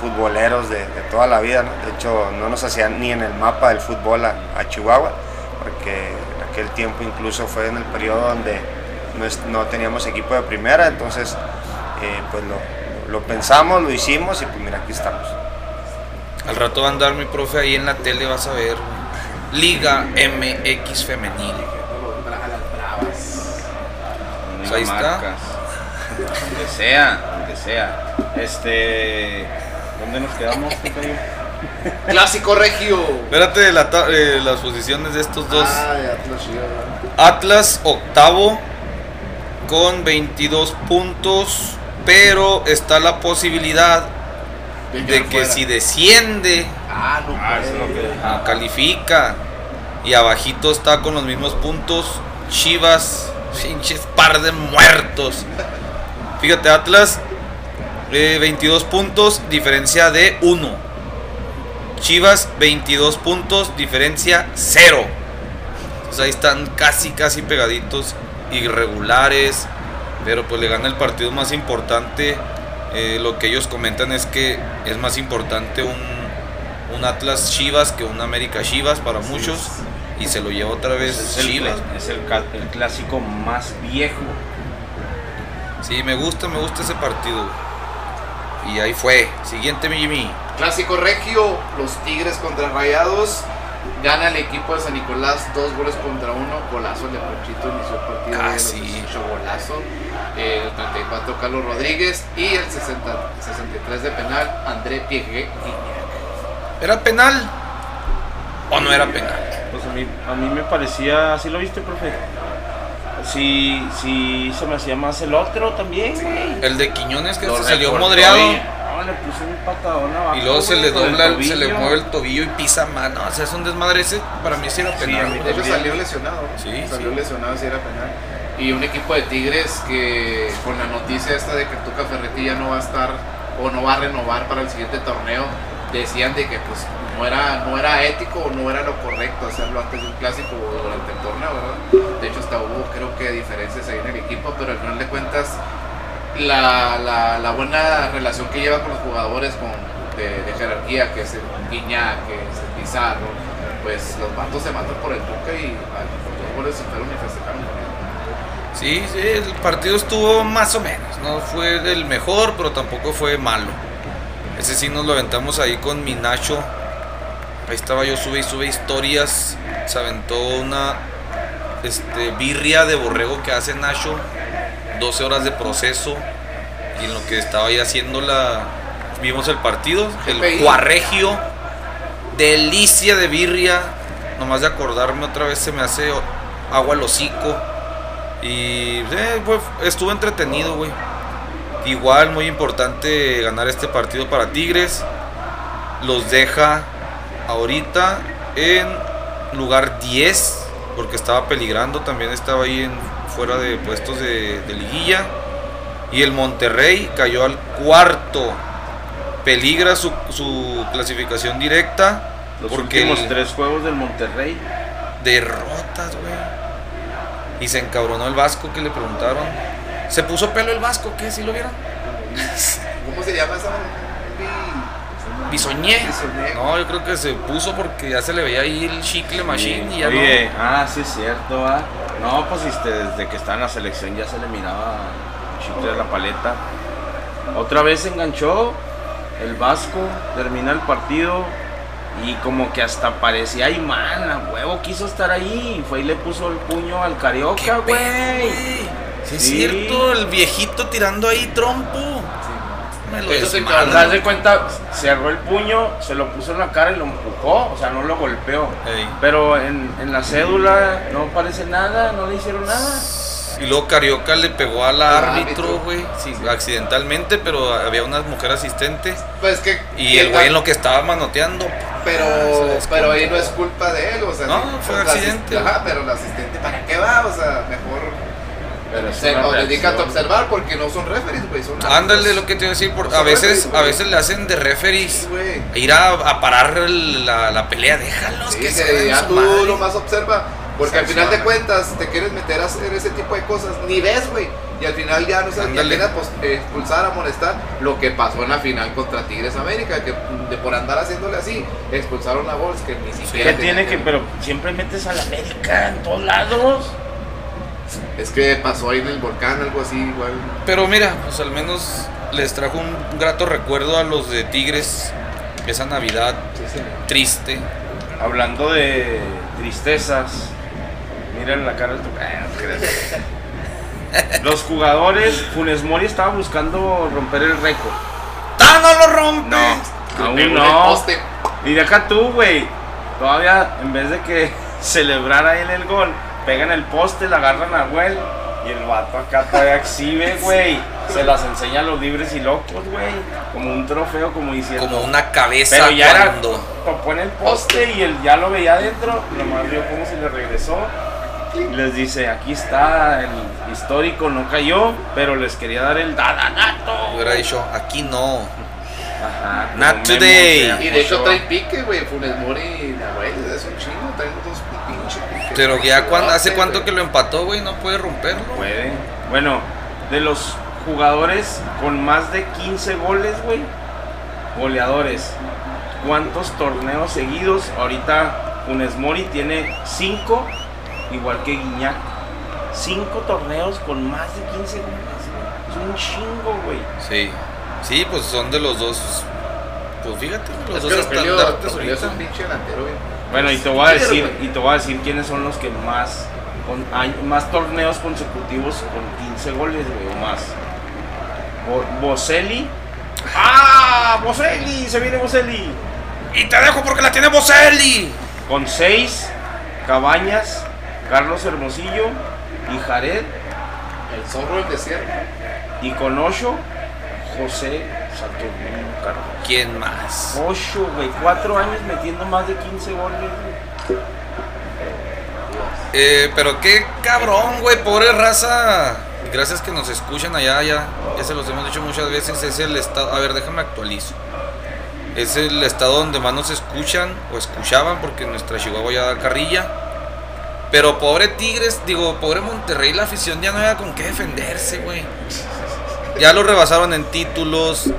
futboleros de, toda la vida, de hecho no nos hacían ni en el mapa del fútbol a, Chihuahua, porque aquel tiempo incluso fue en el periodo donde no, es- no teníamos equipo de primera, entonces eh, pues lo, lo pensamos, lo hicimos y pues mira, aquí estamos. Al rato va a andar mi profe ahí en la tele, vas a ver. Liga MX Femenil. Pues ahí está. Marcas. Donde sea, donde sea. Este. ¿Dónde nos quedamos? Clásico regio. Espérate la eh, las posiciones de estos dos. Ah. Atlas octavo con 22 puntos, pero está la posibilidad de que fuera. si desciende, Ah, no, Ah, eso es lo que. ah, califica. Y abajito está con los mismos puntos Chivas, pinches par de muertos. Fíjate, Atlas, eh, 22 puntos, diferencia de 1. Chivas, 22 puntos, diferencia 0. Pues ahí están casi, casi pegaditos, irregulares. Pero pues le gana el partido más importante. Eh, lo que ellos comentan es que es más importante un, un Atlas Chivas que un América Chivas para muchos. Y se lo lleva otra vez Es el, Chivas. es el clásico más viejo. Sí, me gusta, me gusta ese partido. Y ahí fue. Siguiente, mi Jimmy. Clásico regio, los Tigres contra Rayados. Gana el equipo de San Nicolás dos goles contra uno. Golazo de Ponchito inició el partido. Ah, de los sí. 18, golazo. El 34 Carlos Rodríguez. Y el 60 63 de penal André Piegue. ¿Era penal? ¿O no era penal? Pues a mí, a mí me parecía, ¿sí lo viste, profe? Sí, sí, se me hacía más el otro también, güey. El de Quiñones que Lo se salió modreado. No, le puso un patadón abajo. Y luego se le dobla, el- se le mueve el tobillo y pisa mano. O sea, es un desmadre ese. Para mí sí era Sí, penal. También. salió lesionado. Sí, salió sí. lesionado si era penal. Y un equipo de Tigres que con la noticia esta de que Tuca Ferretti ya no va a estar o no va a renovar para el siguiente torneo, decían de que pues no era, no era ético o no era lo correcto hacerlo antes de un clásico o durante el torneo, ¿verdad? De hecho hasta hubo creo que diferencias ahí en el equipo, pero al final de cuentas la, la, buena relación que lleva con los jugadores con, de, jerarquía, que es el Guiñac, que es el Pizarro, pues los vatos se matan por el Tuca y dos goles se fueron y festejaron. Sí, sí, el partido estuvo más o menos. No fue del mejor, pero tampoco fue malo. Ese sí nos lo aventamos ahí con mi Nacho. Ahí estaba yo, sube y sube historias. Se aventó una este, birria de borrego que hace Nacho. 12 horas de proceso. Y en lo que estaba ahí haciendo la. Vimos el partido. El cuarregio. Delicia de birria. Nomás de acordarme otra vez se me hace agua al hocico. Y eh, pues, estuvo entretenido, güey. Igual, muy importante ganar este partido para Tigres. Los deja ahorita en lugar 10, porque estaba peligrando. También estaba ahí en, fuera de puestos de, de liguilla. Y el Monterrey cayó al cuarto. Peligra su, su clasificación directa. Los porque últimos el- tres juegos del Monterrey. derrotas, güey. Y se encabronó el Vasco que le preguntaron. ¿Se puso pelo el Vasco? ¿Qué? ¿Sí lo vieron? ¿Cómo se llama esa? [laughs] Bisoñé. No, yo creo que se puso porque ya se le veía ahí el chicle machine y ya Oye, ah, sí es cierto, ah. No, pues este, desde que está en la selección ya se le miraba el chicle de la paleta. Otra vez se enganchó el Vasco, termina el partido y como que hasta parecía imán, a huevo quiso estar ahí y fue y le puso el puño al no. Carioca, ¿Qué güey. güey? Sí, es Sí. cierto, el viejito tirando ahí trompo. Me lo. Al dar de cuenta, cerró el puño, se lo puso en la cara y lo empujó, o sea, no lo golpeó. Ey. Pero en, en la cédula no parece nada, no le hicieron nada. Y luego Carioca le pegó al árbitro, güey. Sí, accidentalmente, pero había una mujer asistente. Pues que. Y el güey en lo que estaba manoteando. Pero, se pero ahí no es culpa de él, o sea. No, fue la accidente. Ajá, pero el asistente, ¿para qué va? O sea, mejor. Pero se una o dedícate a observar porque no son referees, güey. Son Ándale lo que te iba a decir, por, No a veces, referees, a veces le hacen de referees. Sí. Ir a, a parar el- la, la pelea, déjalos Sí, que que se ya tú madre. nomás observa. Porque al final de cuentas te quieres meter a hacer ese tipo de cosas, ni ves, güey. Y al final ya no sabes quién eh, expulsar, amonestar. Lo que pasó en la final contra Tigres América, que de por andar haciéndole así, expulsaron a Bols que ni siquiera. ¿Qué tenía tiene que, ver. pero siempre metes a la América en todos lados? Es que pasó ahí en el volcán, algo así, igual. Pero mira, pues al menos les trajo un grato recuerdo a los de Tigres. Esa Navidad Sí, sí. triste. Hablando de tristezas, miren la cara de tu. [laughs] Los jugadores, Funes Mori estaba buscando romper el récord. ¡Ah, no lo rompe! Aún no. Y deja tú, güey. Todavía, en vez de que [laughs] celebrara él el gol, pegan el poste, la agarran a Güell. Y el vato acá todavía exhibe, güey. Se las enseña a los libres y locos, güey. Como un trofeo, como diciendo. Como una cabeza Pero ya era. cuando. Topó en el poste y él ya lo veía adentro. Nomás vio cómo se le regresó. Y les dice: aquí está el histórico, no cayó. Pero les quería dar el dadanato. Hubiera dicho, aquí no. Ajá. Not Memo today. Y de hecho trae pique, güey. Funes Mori y Nahuel, Pero ya cuando, hace cuánto que lo empató, güey, no puede romperlo. Puede. Bueno, de los jugadores con más de 15 goles, güey, goleadores, ¿cuántos torneos seguidos? Ahorita Funes Mori tiene 5, igual que Guiñac. 5 torneos con más de 15 goles, güey. Es un chingo, güey. Sí. Sí, pues son de los dos. Pues fíjate, los Es dos Rogelio, estandartes Rogelio es ahorita. un pinche delantero, güey. Bueno, y te voy a decir, y te voy a decir quiénes son los que más con más torneos consecutivos con 15 goles, güey, o más. Bo- Boselli. ¡Ah! Boselli, se viene Boselli. Y te dejo porque la tiene Boselli. Con 6 Cabañas, Carlos Hermosillo y Jared El zorro del desierto. y con 8 José ¿Quién más? 8, güey, 4 años metiendo más de 15 goles. güey. Eh, pero qué cabrón, güey, pobre raza. Gracias que nos escuchan allá, ya, ya se los hemos dicho muchas veces. Es el estado. A ver, déjame actualizo. Es el estado donde más nos escuchan o escuchaban, porque nuestra Chihuahua ya da carrilla. Pero pobre Tigres, digo, pobre Monterrey, la afición ya no había con qué defenderse, güey. Ya lo rebasaron en títulos.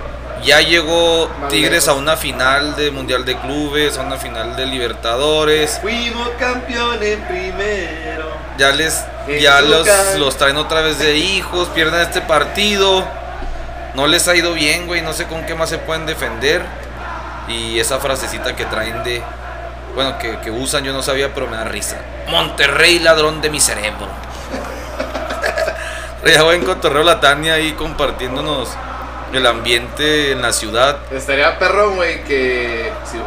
Ya llegó Tigres a una final de Mundial de Clubes, a una final de Libertadores. Fuimos campeón en primero. Ya les ya los, los traen otra vez de hijos, pierden este partido. No les ha ido bien, güey, no sé con qué más se pueden defender. Y esa frasecita que traen de bueno, que, que usan, yo no sabía, pero me da risa. Monterrey, ladrón de mi cerebro. [laughs] Ya buen cotorreo la Tania ahí compartiéndonos el ambiente en la ciudad. Estaría perro, güey, que si eh,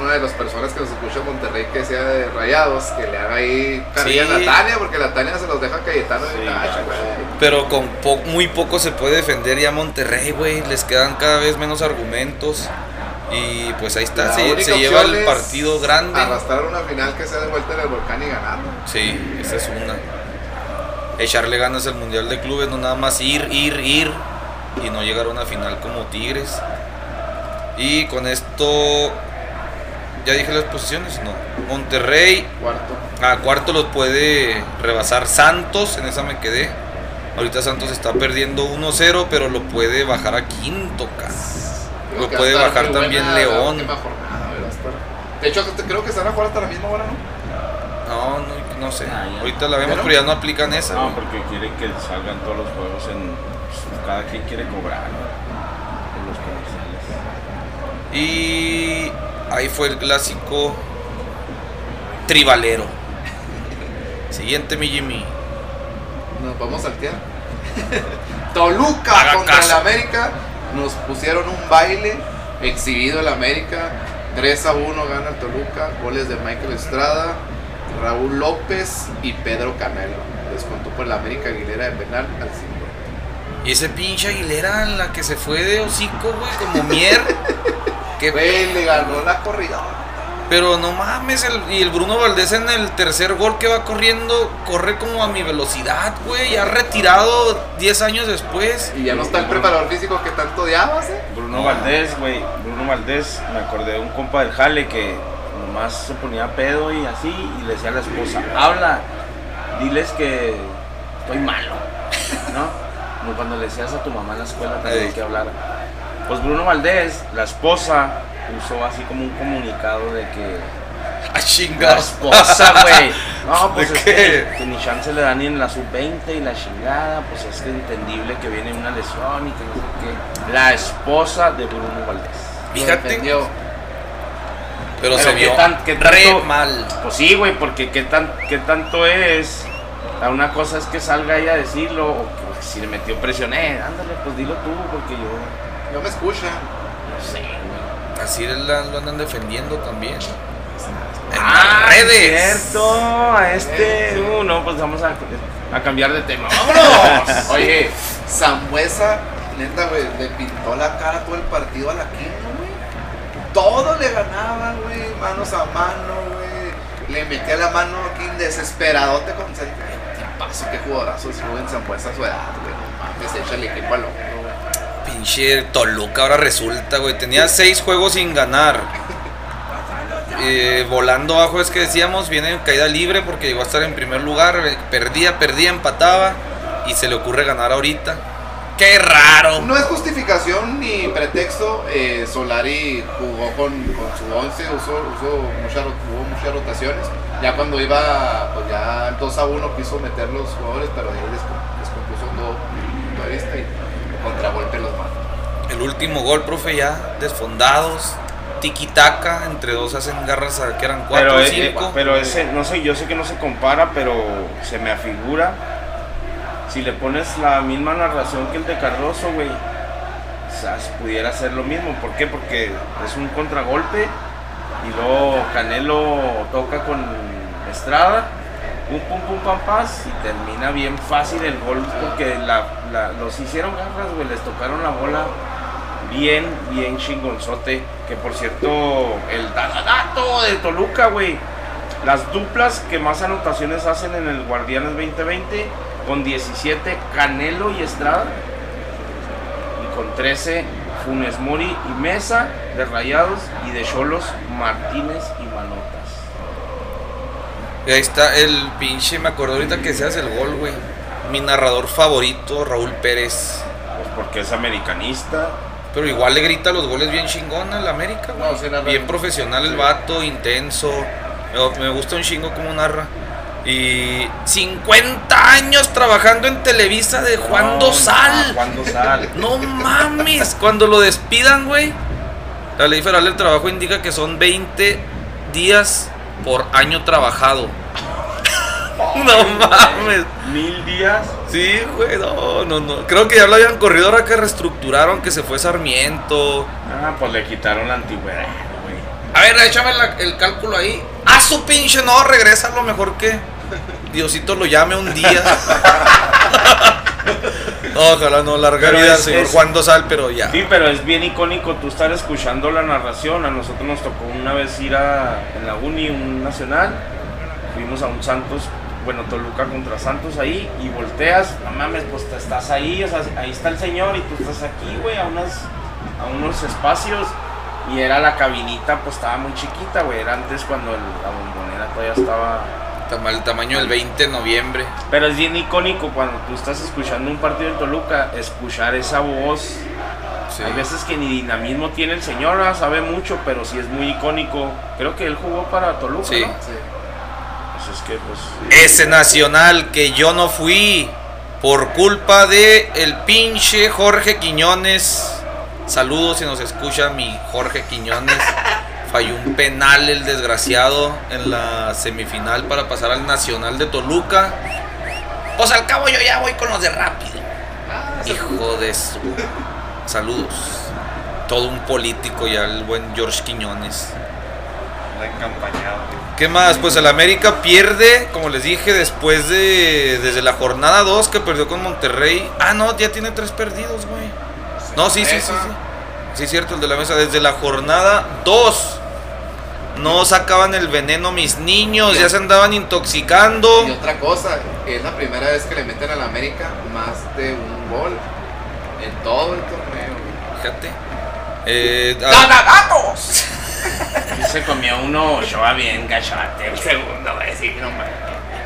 una de las personas que nos escucha en Monterrey que sea de Rayados, que le haga ahí carrilla Sí. a la Tania, porque la Tania se los deja Cayetano Sí, de gacho. güey. Pero con po- muy poco se puede defender ya Monterrey, güey. Les quedan cada vez menos argumentos. Y pues ahí está, La se, se lleva el partido grande. Arrastrar una final que sea de vuelta en el volcán y ganar. Sí, esa es una. Echarle ganas al Mundial de Clubes, no nada más ir, ir, ir y no llegar a una final como Tigres. Y con esto, ya dije las posiciones, no. Monterrey Cuarto. a cuarto los puede rebasar Santos, en esa me quedé. Ahorita Santos está perdiendo 1-0, pero lo puede bajar a quinto, cas. Creo Lo puede bajar también buena León. jornada, De hecho, creo que están a jugar hasta la misma hora, ¿no? No, no, no sé. Ah, ya. Ahorita la vemos, ¿Pero? pero ya no aplican esa. No, porque quieren que salgan todos los juegos en. pues, cada quien quiere cobrar, ¿no? En los comerciales. Y ahí fue el clásico tribalero. [laughs] Siguiente, mi Jimmy. Nos vamos a saltear. [laughs] Toluca Haga contra caso. el América. Nos pusieron un baile exhibido el América. 3 a 1 gana el Toluca. Goles de Michael Estrada, Raúl López y Pedro Canelo. Descontó por el América Aguilera de penal al 5. Y ese pinche Aguilera, la que se fue de hocico, güey, como mier. [laughs] Que- Güey, le ganó la corrida. pero no mames, el- y el Bruno Valdés en el tercer gol que va corriendo, corre como a mi velocidad, güey, ya retirado 10 años después. Y ya no está el preparador físico que tanto odiabas, ¿eh? Bruno Valdés, güey. Bruno Valdés, me acordé de un compa del Jale que nomás se ponía pedo y así y le decía a la esposa, habla, diles que estoy malo, ¿no? Como cuando le decías a tu mamá en la escuela también que hablara. Pues Bruno Valdés, la esposa, usó así como un comunicado de que ¡A la chingados! esposa, güey. [laughs] No, pues ¿De es qué? que, que ni chance le dan ni en la sub-20 y la chingada, pues es que entendible que viene una lesión y que no sé qué. La esposa de Bruno Valdés. Fíjate, defendió. Pero, Pero se ¿qué vio tan- qué re tanto- mal. Pues sí, güey, porque qué, tan, qué tanto es. La Una cosa es que salga ella a decirlo, o que si le metió presión, eh, ándale, pues dilo tú, porque yo No me escucha. no sé, güey. Así la- lo andan defendiendo también. En Ah, las redes. cierto, a este. Sí. Uh, no, pues vamos a, a cambiar de tema. [laughs] ¡Vámonos! Oye, Sambuesa, neta, güey, le pintó la cara todo el partido a la güey. Todo le ganaba, güey, manos a mano, güey. Le metía la mano aquí desesperadote con Qué paso, qué jugadorazo es Rubén Sambuesa a su edad, güey. No mames, echa el equipo al hombro, güey. Pinche Toluca ahora resulta, güey. Tenía seis juegos sin ganar. [laughs] Eh, volando abajo es que decíamos, viene en caída libre porque llegó a estar en primer lugar. eh, Perdía, perdía, empataba. Y se le ocurre ganar ahorita. ¡Qué raro! No es justificación ni pretexto. eh, Solari jugó con, con su 11, usó, usó mucha, ro- hubo muchas rotaciones. Ya cuando iba, pues ya el 2 a 1 quiso meter los jugadores, pero ahí les, les compuso un todo punto de vista y contragolpe los mata. El último gol, profe, ya desfondados. tiki-taka, entre dos hacen garras a que eran cuatro Pero, o eh, cinco. pero ese, no sé, yo sé que no se compara, pero se me afigura. Si le pones la misma narración que el de Cardoso, güey, o sea, pudiera ser lo mismo. ¿Por qué? Porque es un contragolpe y luego Canelo toca con Estrada, pum pum pum pam paz y termina bien fácil el gol porque los hicieron garras, güey, les tocaron la bola bien, bien chingonzote. Que por cierto, el dato de Toluca, güey. Las duplas que más anotaciones hacen en el Guardianes 2020, con 17 Canelo y Estrada. Y con 13 Funes Mori y Mesa de Rayados. Y de Cholos Martínez y Manotas. Y ahí está el pinche, me acuerdo ahorita que seas el gol, güey. Mi narrador favorito, Raúl Pérez. Pues porque es americanista. Pero igual le grita los goles bien chingón al América, güey. No, bien profesional el vato, intenso. Me, me gusta un chingo como narra. Y 50 años trabajando en Televisa de Juan No, Dosal. no, Juan Dosal. No mames, cuando lo despidan, güey. La ley federal del trabajo indica que son 20 días por año trabajado. [laughs] No mames. Mil días. Sí, güey, no, no, no. Creo que ya lo habían corrido ahora que reestructuraron, que se fue Sarmiento. Ah, pues le quitaron la antigüedad, güey. A ver, échame la- el cálculo ahí. ¡Ah, su pinche! No, regresa lo mejor que Diosito lo llame un día. [laughs] No, ojalá no, larga Pero vida al es- señor es- Juan Dosal, pero ya. Sí, pero es bien icónico tú estar escuchando la narración. A nosotros nos tocó una vez ir a en la uni, un nacional. Fuimos a un Santos, bueno, Toluca contra Santos ahí y volteas, no mames, pues te estás ahí, o sea, ahí está el señor y tú estás aquí, güey, a unas a unos espacios y era la cabinita, pues estaba muy chiquita, güey, era antes cuando el- la bombonera todavía estaba El tamaño del 20 de noviembre. pero es bien icónico cuando tú estás escuchando un partido en Toluca, escuchar esa voz Sí. hay veces que ni dinamismo tiene el señor, sabe mucho, pero sí es muy icónico. Creo que él jugó para Toluca, Sí. ¿no? Sí. Pues es que, pues. Ese nacional que yo no fui por culpa de el pinche Jorge Quiñones. Saludos si nos escucha mi Jorge Quiñones. [laughs] Falló un penal el desgraciado en la semifinal para pasar al Nacional de Toluca. Pues al cabo yo ya voy con los de rápido. Hijo de su. Saludos. Todo un político ya el buen George Quiñones. ¿Qué más? Pues el América pierde, como les dije, después de. Desde la jornada 2 que perdió con Monterrey. Ah, no, ya tiene tres perdidos, güey. No, sí, sí, sí, sí. Sí, cierto, el de la mesa. Desde la jornada 2. No sacaban el veneno mis niños, ya se andaban intoxicando. Y otra cosa, es la primera vez que le meten a la América más de un gol en todo el torneo. Fíjate. Eh, ah, [laughs] Sí se comió uno, Ochoa bien gachote. El segundo, güey, sí, no.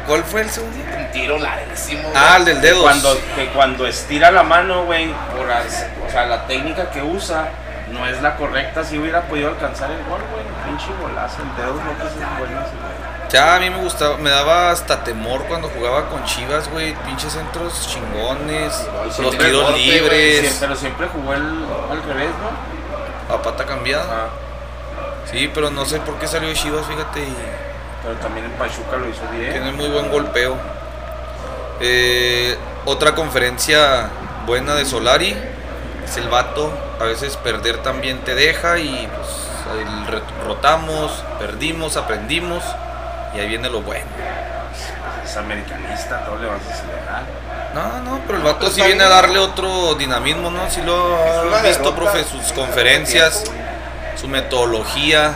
¿Cuál fue el segundo? Un tiro larguísimo. Ah, el del dedo. Cuando, que cuando estira la mano, güey, por as- o sea, la técnica que usa no es la correcta. Si hubiera podido alcanzar el gol, güey, pinche golazo. El dedo no que es buenísimo. Ya a mí me gustaba, me daba hasta temor cuando jugaba con Chivas, güey. Pinches centros chingones, sí, los tiros golpe, libres, pero siempre jugó el, al revés, ¿no? a pata cambiada. Ah, Sí, pero no sé por qué salió de Chivas, fíjate. y pero también en Pachuca lo hizo bien. Tiene muy buen golpeo. Eh, otra conferencia buena de Solari. Es el vato. A veces perder también te deja y pues rotamos, perdimos, aprendimos. Y ahí viene lo bueno. Es americanista, todo le vas a acelerar. No, no, pero el vato pues sí viene a darle otro dinamismo, ¿no? Sí lo Es una ha visto, derrota. profe, sus conferencias, su metodología.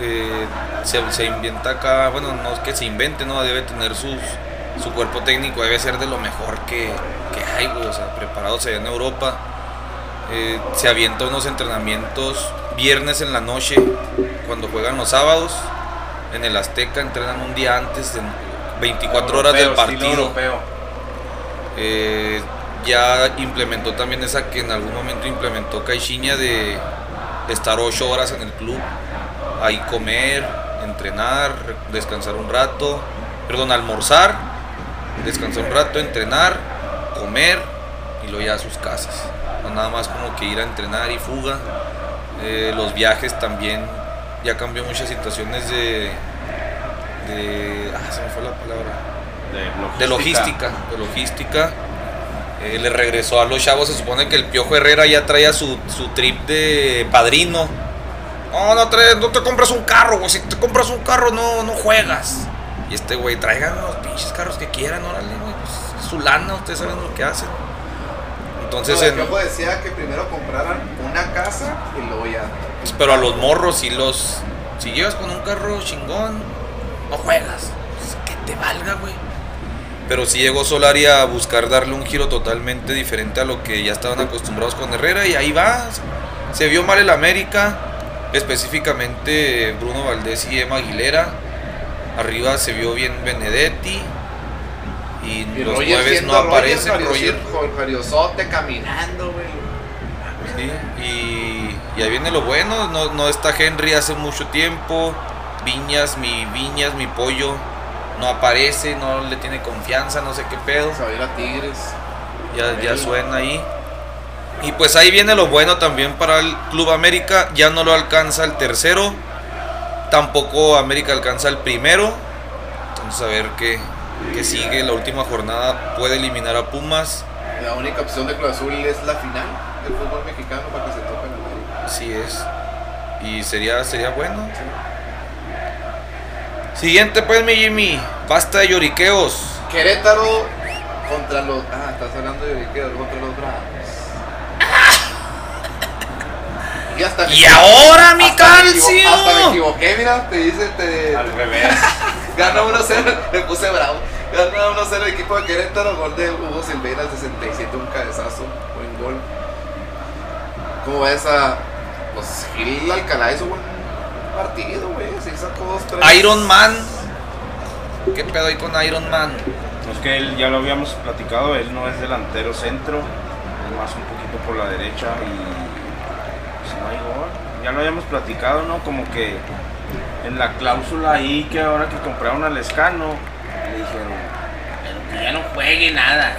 eh, se, se inventa acá, bueno, no es que se invente, ¿no? Debe tener sus, su cuerpo técnico, debe ser de lo mejor que, que hay, güey, o sea, preparado se ve en Europa. Eh, se avienta unos entrenamientos viernes en la noche, cuando juegan los sábados. En el Azteca entrenan un día antes, de 24 horas del partido. Eh, ya implementó también esa que en algún momento implementó Caixinha de estar ocho horas en el club, ahí comer, entrenar, descansar un rato, perdón, almorzar, descansar un rato, entrenar, comer y luego ya a sus casas. No nada más como que ir a entrenar y fuga. Eh, los viajes también. Ya cambió muchas situaciones de. de ah, se me fue la palabra. De logística. De logística. Eh, le regresó a los chavos. Se supone que el Piojo Herrera ya traía su, su trip de padrino. No, no, traes- no te compras un carro, güey. Si te compras un carro, no, no juegas. Y este güey, traigan los pinches carros que quieran, órale, güey. Pues, es su lana, ustedes saben lo que hacen. Entonces, el en- decía que primero compraran una casa y luego ya. pues, pero a los morros, si los. Si llegas con un carro chingón, no juegas. Pues, que te valga, güey. Pero si llegó Solari a buscar darle un giro totalmente diferente a lo que ya estaban acostumbrados con Herrera y ahí va. Se vio mal el América, específicamente Bruno Valdés y Emma Aguilera. Arriba se vio bien Benedetti. Y, Y los Roger siendo no Roger, aparecen. Roger. Jariosito- Jariosote caminando, güey. Sí, y, y ahí viene lo bueno, no, no está Henry hace mucho tiempo, Viñas, mi Viñas, mi pollo, no aparece, no le tiene confianza, no sé qué pedo, Se va a ir a Tigres. ya, ya suena ahí. Y pues ahí viene lo bueno también para el Club América, ya no lo alcanza el tercero, tampoco América alcanza el primero, entonces a ver qué, qué sigue, la última jornada puede eliminar a Pumas, La única opción de Cruz Azul es la final del fútbol mexicano para que se toque en América. Así es. Y sería, sería bueno. Siguiente pues mi Jimmy. Basta de lloriqueos. Querétaro contra los. Ah, estás hablando de Oriqueros contra los Bravos. Y hasta me Y ahora mi hasta me equivo- calcio. Hasta me equivoqué, mira, te dice, te. Al revés. Gana 1-0, le [laughs] puse bravo. Gana 1-0 el equipo de Querétaro, gol de Hugo Silveira, 67, un cabezazo, buen gol. ¿Cómo ves a. Pues Gil Alcalá hizo buen partido, güey. Se sacó 2-3. Iron Man. ¿Qué pedo ahí con Iron Man? Es que él, ya lo habíamos platicado, él no es delantero centro, es más un poquito por la derecha y pues no hay gol. Ya lo habíamos platicado, ¿no? Como que en la cláusula ahí que ahora que compraron al Escano, le dijeron, pero que ya no juegue nada.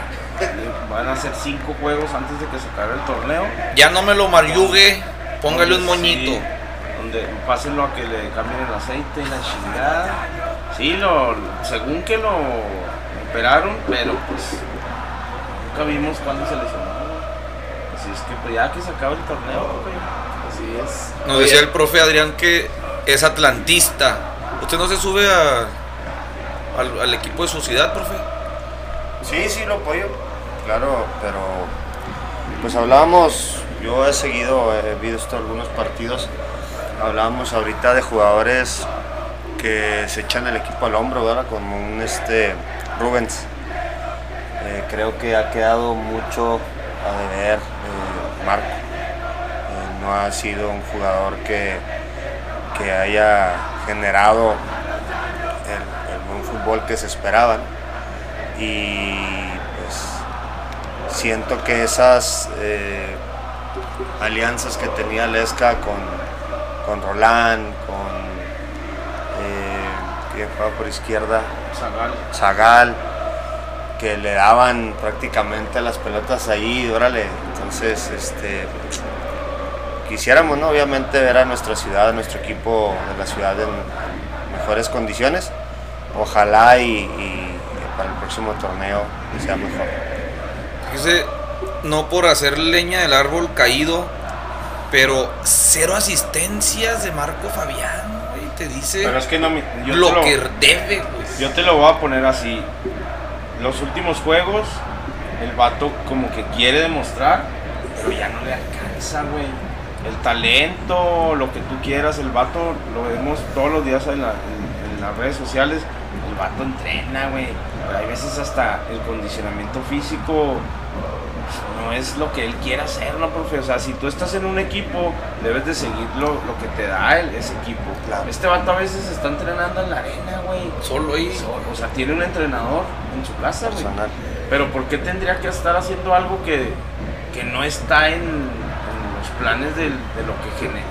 Van a hacer cinco juegos antes de que se acabe el torneo. Ya no me lo mariugue. Póngale un Sí, moñito. donde pásenlo a que le cambien el aceite y la chingada. Sí, lo, según que lo operaron, pero pues nunca vimos cuándo se lesionó. Así es que pues ya que se acabe el torneo, güey. Así es. Nos decía el profe Adrián que es atlantista. ¿Usted no se sube a, al, equipo de su ciudad, profe? Sí, sí, lo apoyo. Claro, pero pues hablábamos, yo he seguido, he visto algunos partidos, hablábamos ahorita de jugadores que se echan el equipo al hombro, ¿verdad? Como un este Rubens. Eh, creo que ha quedado mucho a deber eh, Marco. Eh, no ha sido un jugador que, que haya generado el, el buen fútbol que se esperaba. ¿no? y pues siento que esas eh, alianzas que tenía Lesca con, con Roland, con eh, quien juega por izquierda, Zagal. Zagal, que le daban prácticamente las pelotas ahí, órale, entonces este quisiéramos ¿no? obviamente ver a nuestra ciudad, a nuestro equipo de la ciudad en mejores condiciones, ojalá y, y para el próximo torneo sea mejor. Fíjese, no por hacer leña del árbol caído, pero cero asistencias de Marco Fabián, güey. Te dice Pero es que no, yo lo lo- que debe, güey. Yo te lo voy a poner así. Los últimos juegos, el vato como que quiere demostrar, pero ya no le alcanza, güey. El talento, lo que tú quieras, el vato lo vemos todos los días en, la- en- en las redes sociales. El vato entrena, güey. Hay veces hasta el condicionamiento físico no es lo que él quiera hacer, ¿no, profe? O sea, si tú estás en un equipo, debes de seguir lo, lo que te da el- ese equipo. Claro. Este vato a veces está entrenando en la arena, güey. Solo ahí. O sea, tiene un entrenador en su casa, güey. Pero ¿por qué tendría que estar haciendo algo que, que no está en los planes del- de lo que genera?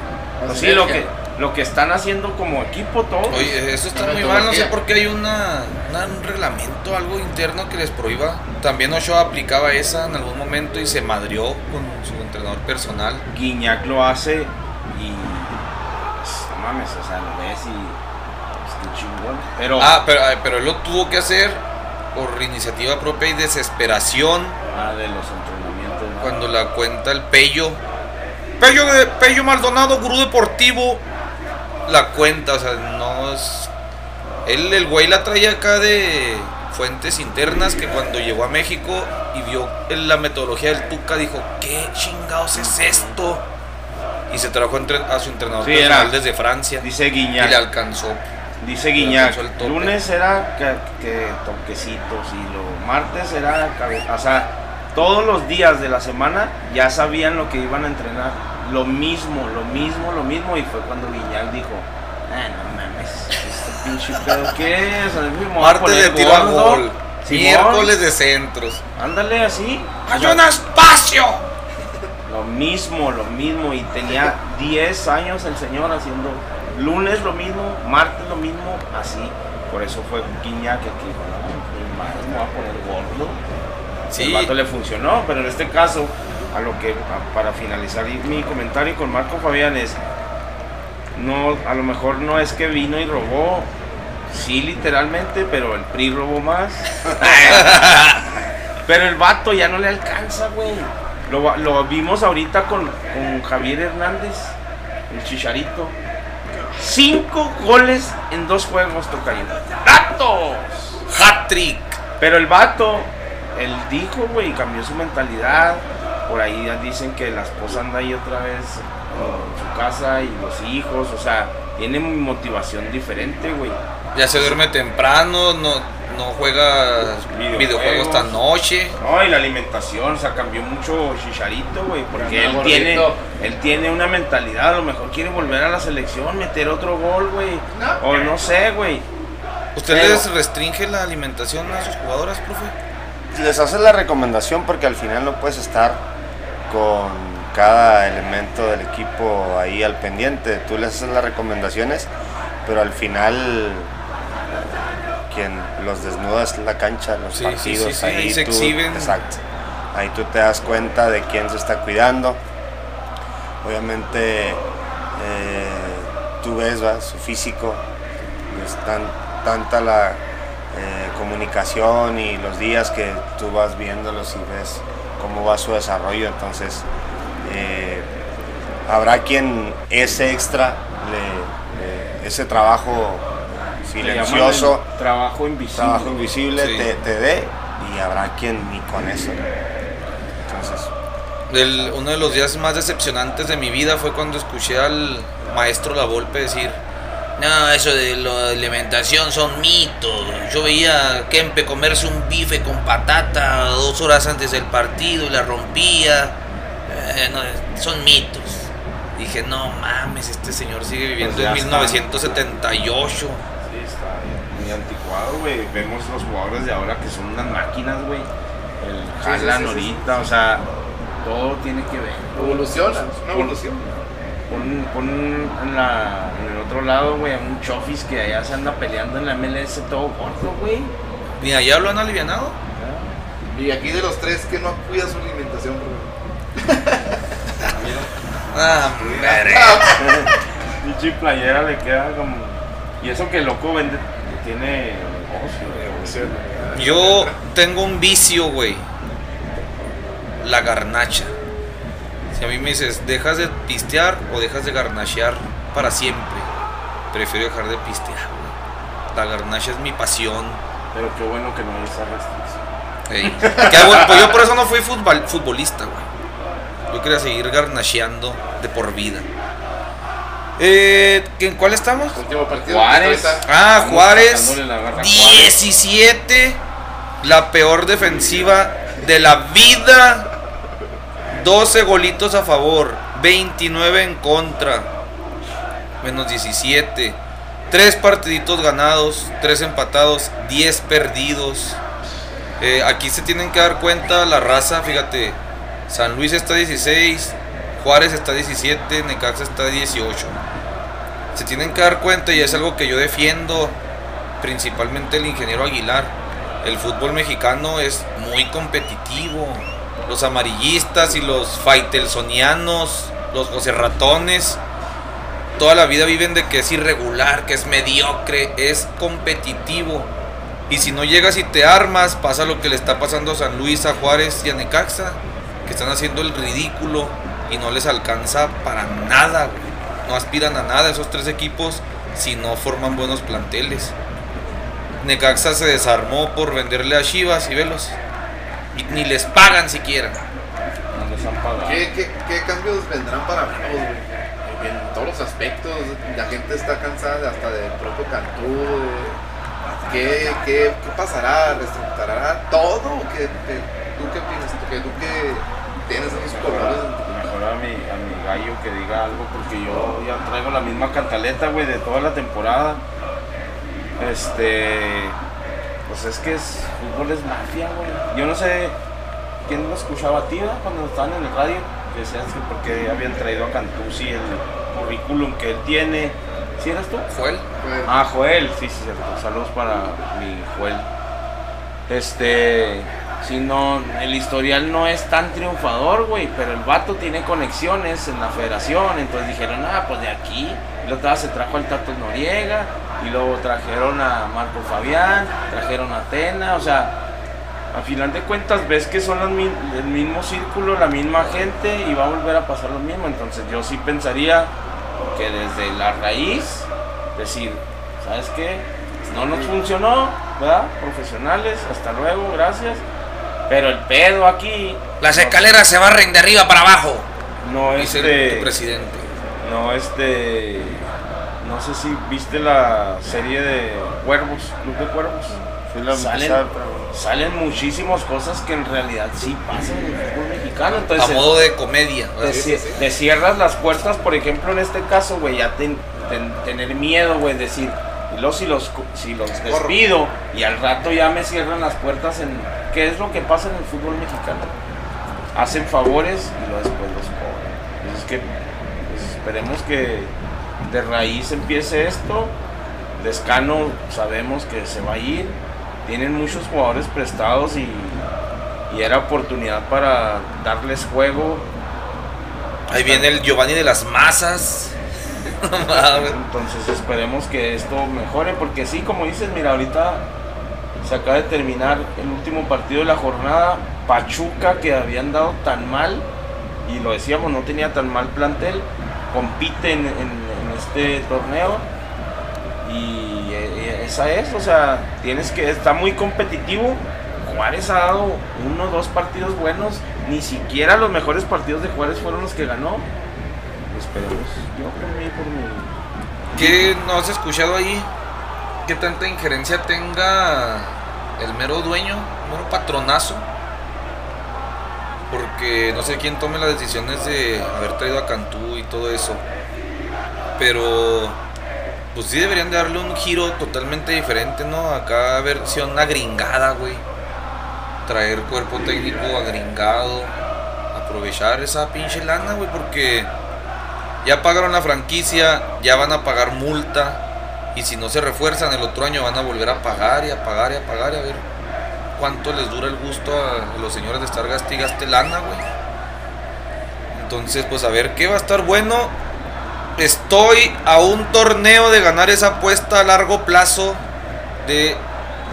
Pues sí, lo que, lo que están haciendo como equipo todos. Oye, eso está muy mal, no sé por qué hay una, una- un reglamento, algo interno que les prohíba. También Ochoa aplicaba esa en algún momento y se madrió con su entrenador personal. Guiñac lo hace y, mames, o sea, lo ves y. Pues qué chingón. Pero. Ah, pero, pero él lo tuvo que hacer por iniciativa propia y desesperación ah, de los entrenamientos. ¿no? cuando la cuenta el Pello. Pello, de, Pello Maldonado, gurú deportivo. La cuenta, o sea, no es. Él, el güey la traía acá de fuentes internas que cuando llegó a México y vio en la metodología del Tuca dijo, ¿qué chingados es esto? Y se trajo a su entrenador Sí, personal desde Francia Dice y le Guiñac. alcanzó. Dice Guiñac. alcanzó el tope. Lunes era que, que toquecitos y lo martes era cabeza. O sea, todos los días de la semana ya sabían lo que iban a entrenar. Lo mismo, lo mismo, lo mismo. Y fue cuando Guiñac dijo: Ah, no mames, este pinche pedo, ¿qué es? Martes de tiro al gordo". gol. Miércoles de centros. Ándale así. ¡Hay un espacio! Lo mismo, lo mismo. Y tenía 10 años el señor haciendo lunes lo mismo, martes lo mismo, así. Por eso fue Guiñac que dijo, no, mi madre me va a poner gordo. Sí. El vato le funcionó, pero en este caso, a lo que, a- para finalizar mi comentario con Marco Fabián es, no, a lo mejor no es que vino y robó, sí literalmente, pero el PRI robó más. [laughs] pero el vato ya no le alcanza, güey. Lo vimos ahorita con, con Javier Hernández, el chicharito. Cinco goles en dos juegos, tocayo. ¡Datos! Hat-trick. Pero el vato, él dijo, güey, cambió su mentalidad. Por ahí ya dicen que la esposa anda ahí otra vez en su casa y los hijos, o sea, tiene motivación diferente, güey. Ya se duerme temprano, no, no juega Videojuegos. videojuegos esta noche. No, y la alimentación, o sea, cambió mucho Chicharito, güey, porque él Gordito. tiene, él tiene una mentalidad, a lo mejor quiere volver a la selección, meter otro gol, güey. No. O no sé, güey. ¿Usted Pero- les restringe la alimentación a sus jugadoras, profe? Les haces la recomendación porque al final no puedes estar con cada elemento del equipo ahí al pendiente. Tú les haces las recomendaciones, pero al final quien los desnuda es la cancha, los Sí, partidos. sí, sí, ahí se tú- exhiben. Exacto. Ahí tú te das cuenta de quién se está cuidando. Obviamente eh, tú ves ¿va? su físico, es tan, tanta la eh, comunicación y los días que tú vas viéndolos y ves cómo va su desarrollo, entonces eh, habrá quien ese extra, le- le- ese trabajo silencioso, trabajo invisible. trabajo invisible Sí. te, te dé y habrá quien ni con eso. Entonces, El- uno de los días más decepcionantes de mi vida fue cuando escuché al maestro La Volpe decir, no, eso de la alimentación son mitos. Yo veía a Kempe comerse un bife con patata dos horas antes del partido y la rompía. Eh, no, son mitos. Dije, no mames, este señor sigue viviendo Pues ya en está. 1978. Sí, está muy anticuado, güey. Vemos los jugadores de ahora que son unas máquinas, güey. El Sí, sí, Haaland sí, sí, ahorita, o sea, todo tiene que ver. Evoluciona, es una evolución. Pon, pon en, la, en el otro lado, güey, a un Chofis que allá se anda peleando en la MLS todo gordo, güey. Ni allá lo han alivianado. Y aquí de los tres, que no cuida su alimentación, bro? Ah. Pinche [laughs] playera le queda como. Y eso que el loco vende, tiene negocio, güey. Yo tengo un vicio, güey. La garnacha. Si a mí me dices, ¿dejas de pistear o dejas de garnachear para siempre? Prefiero dejar de pistear, güey. La garnacha es mi pasión. Pero qué bueno que no hay esa restricción. Ey. Qué bueno, pues yo por eso no fui futbol- futbolista, güey. Yo quería seguir garnacheando de por vida. Eh, ¿En cuál estamos? Último partido. Juárez. Ah, Juárez. 17. La peor defensiva de la vida. 12 golitos a favor. 29 en contra. Menos 17. 3 partiditos ganados. 3 empatados. 10 perdidos. Eh, aquí se tienen que dar cuenta la raza. Fíjate. San Luis está 16. Juárez está 17. Necaxa está 18 se tienen que dar cuenta y es algo que yo defiendo principalmente el ingeniero Aguilar. El fútbol mexicano es muy competitivo. Los amarillistas y los faitelsonianos, los José Ratones, toda la vida viven de que es irregular, que es mediocre, es competitivo. Y si no llegas y te armas, pasa lo que le está pasando a San Luis, a Juárez y a Necaxa, que están haciendo el ridículo y no les alcanza para nada, güey. No aspiran a nada esos tres equipos si no forman buenos planteles. Necaxa se desarmó por venderle a Chivas y velos. Y ni les pagan siquiera. No les han pagado. ¿Qué, qué, qué cambios vendrán para Bravos, güey? En todos los aspectos, la gente está cansada hasta del propio Cantú. ¿Qué, qué, qué pasará? ¿Reestructurará todo? ¿O qué, qué- ¿Tú qué opinas? ¿Tú que, tú que tienes esos colores? Mejor a mi, a mi gallo que diga algo porque yo ya traigo la misma cantaleta, güey, de toda la temporada. Este. Pues es que es, fútbol es mafia, güey. Yo no sé quién lo escuchaba a ti, ¿verdad? Cuando estaban en el radio. Decías que porque habían traído a Cantuzzi el currículum que él tiene. ¿Sí eras tú? Joel. Ah, Joel, sí, sí, cierto. Saludos para mi Joel. Este, si no, el historial no es tan triunfador, güey, pero el vato tiene conexiones en la federación, entonces dijeron, ah, pues de aquí. Y luego se trajo al Tato Noriega, y luego trajeron a Marco Fabián, trajeron a Tena, o sea, a final de cuentas ves que son los mi- el mismo círculo, la misma gente, y va a volver a pasar lo mismo. Entonces yo sí pensaría que desde la raíz, decir, ¿sabes qué? No nos funcionó, ¿verdad? Profesionales, hasta luego, gracias. Pero el pedo aquí Las escaleras se barren de arriba para abajo. no es Dice de, el presidente. no es de, no sé si viste la serie de Cuervos, Club de Cuervos. Salen, salen muchísimas cosas que en realidad sí pasan en el fútbol mexicano. A modo de comedia. te, cierras las puertas, por ejemplo, en este caso, güey, ya ten- ten- tener miedo, güey, decir, y luego si los, si los despido y al rato ya me cierran las puertas en... ¿Qué es lo que pasa en el fútbol mexicano? Hacen favores y luego después los cobran. Entonces, que, pues, esperemos que de raíz empiece esto. Descano sabemos que se va a ir. Tienen muchos jugadores prestados y, y era oportunidad para darles juego. Ahí viene el Giovanni de las Masas. [laughs] Entonces esperemos que esto mejore, porque sí, como dices, mira, ahorita se acaba de terminar el último partido de la jornada. Pachuca, que habían dado tan mal, y lo decíamos, no tenía tan mal plantel, compite en, en- en este torneo. Y eh, esa es, o sea, tienes que, está muy competitivo. Juárez ha dado uno o dos partidos buenos, ni siquiera los mejores partidos de Juárez fueron los que ganó. Esperemos, yo por mí, por mí. ¿Qué no has escuchado ahí? ¿Qué tanta injerencia tenga el mero dueño, el mero patronazo? Porque no sé quién tome las decisiones de haber traído a Cantú y todo eso. Pero pues sí deberían de darle un giro totalmente diferente, ¿no? Acá versión agringada, güey. Traer cuerpo técnico agringado. Aprovechar esa pinche lana, güey, porque ya pagaron la franquicia, ya van a pagar multa. Y si no se refuerzan el otro año van a volver a pagar y a pagar y a pagar y a ver cuánto les dura el gusto a los señores de estar gaste y gaste lana, güey. Entonces, pues a ver qué va a estar bueno. Estoy a un torneo de ganar esa apuesta a largo plazo de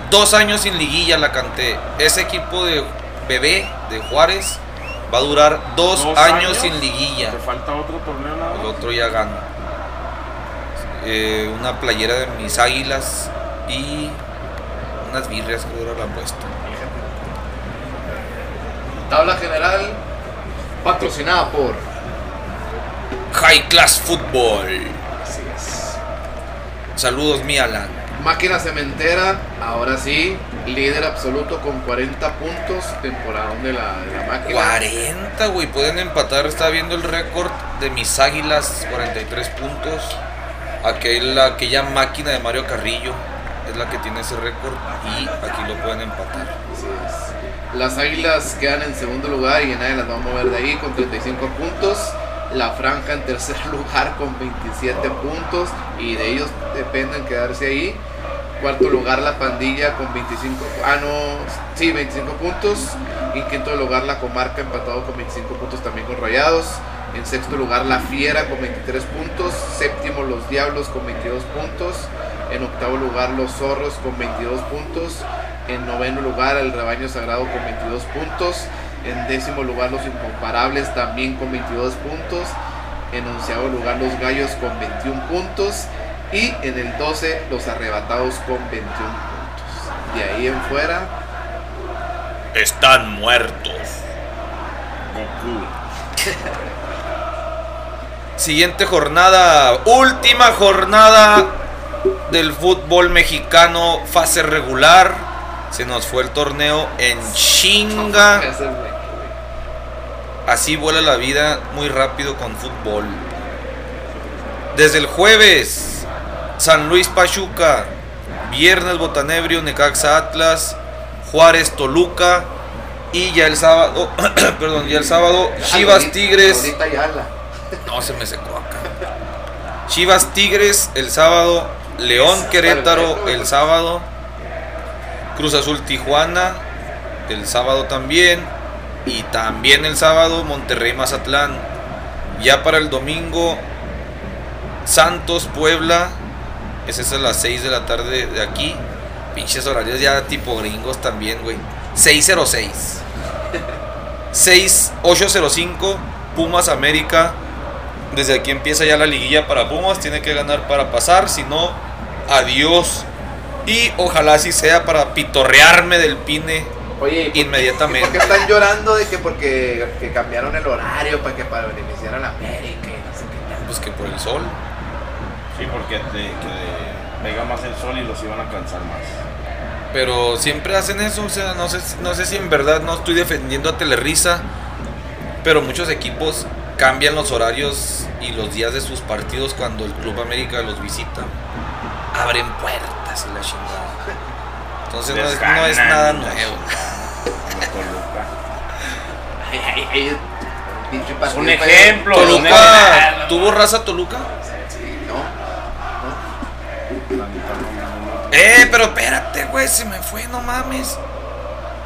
dos años sin liguilla la canté. Ese equipo de bebé de Juárez va a durar dos, Dos años, años. sin liguilla. Te falta otro torneo nada El otro ya gana. Eh, una playera de mis águilas y unas birrias que dura la apuesta. Tabla general patrocinada por. High Class Football. Así es. Saludos, mi Alan. Máquina Cementera, ahora sí, líder absoluto con 40 puntos, temporada de la, de la máquina. 40, güey. Pueden empatar. Estaba viendo el récord de mis águilas. 43 puntos. Aquel, aquella máquina de Mario Carrillo es la que tiene ese récord. Y aquí lo pueden empatar. Así es. Las águilas quedan en segundo lugar y nadie las va a mover de ahí con 35 puntos. La franja en tercer [laughs] lugar con 27 puntos y de ellos dependen quedarse ahí. Cuarto lugar la pandilla con 25, ah no, sí, 25 puntos. En quinto lugar la comarca empatado con 25 puntos también con Rayados. En sexto lugar La Fiera con 23 puntos. Séptimo Los Diablos con 22 puntos. En octavo lugar Los Zorros con 22 puntos. En noveno lugar El Rebaño Sagrado con 22 puntos. En décimo lugar Los Incomparables también con 22 puntos. En onceavo lugar Los Gallos con 21 puntos. Y en el 12 Los Arrebatados con 21 puntos. De ahí en fuera Están muertos. Goku. Siguiente jornada, última jornada del fútbol mexicano, fase regular. Se nos fue el torneo en chinga. Así vuela la vida muy rápido con fútbol. Desde el jueves, San Luis Pachuca. Viernes Botanebrio, Necaxa Atlas. Juárez Toluca. Y ya el sábado, [clears throat] perdón, ya el sábado, Chivas Tigres. No, se me secó acá. Chivas Tigres el sábado. León Querétaro el sábado. Cruz Azul Tijuana el sábado también. Y también el sábado Monterrey Mazatlán. Ya para el domingo Santos Puebla. Es a las 6 de la tarde de aquí. Pinches horarios ya tipo gringos también, güey. 606. 6805 Pumas América. Desde aquí empieza ya la liguilla para Pumas. Tiene que ganar para pasar. Si no, adiós. Y ojalá así sea para pitorrearme del pine Oye, ¿y por- inmediatamente. ¿y ¿Por qué están llorando de que porque que cambiaron el horario para que para beneficiar a la América y no sé qué Pues que por el sol. Sí, porque te, que pega más el sol y los iban a cansar más. Pero siempre hacen eso. O sea, no sé, no sé si en verdad no estoy defendiendo a Telerisa. Pero muchos equipos cambian los horarios y los días de sus partidos cuando el Club América los visita. Abren puertas y la chingada. Entonces no es, no es nada nuevo. Ay, ay, ay, un ejemplo. un Toluca, ejemplo. ¿tuvo raza Toluca? Sí, ¿no? No. Eh, pero espérate, güey, se me fue, no mames.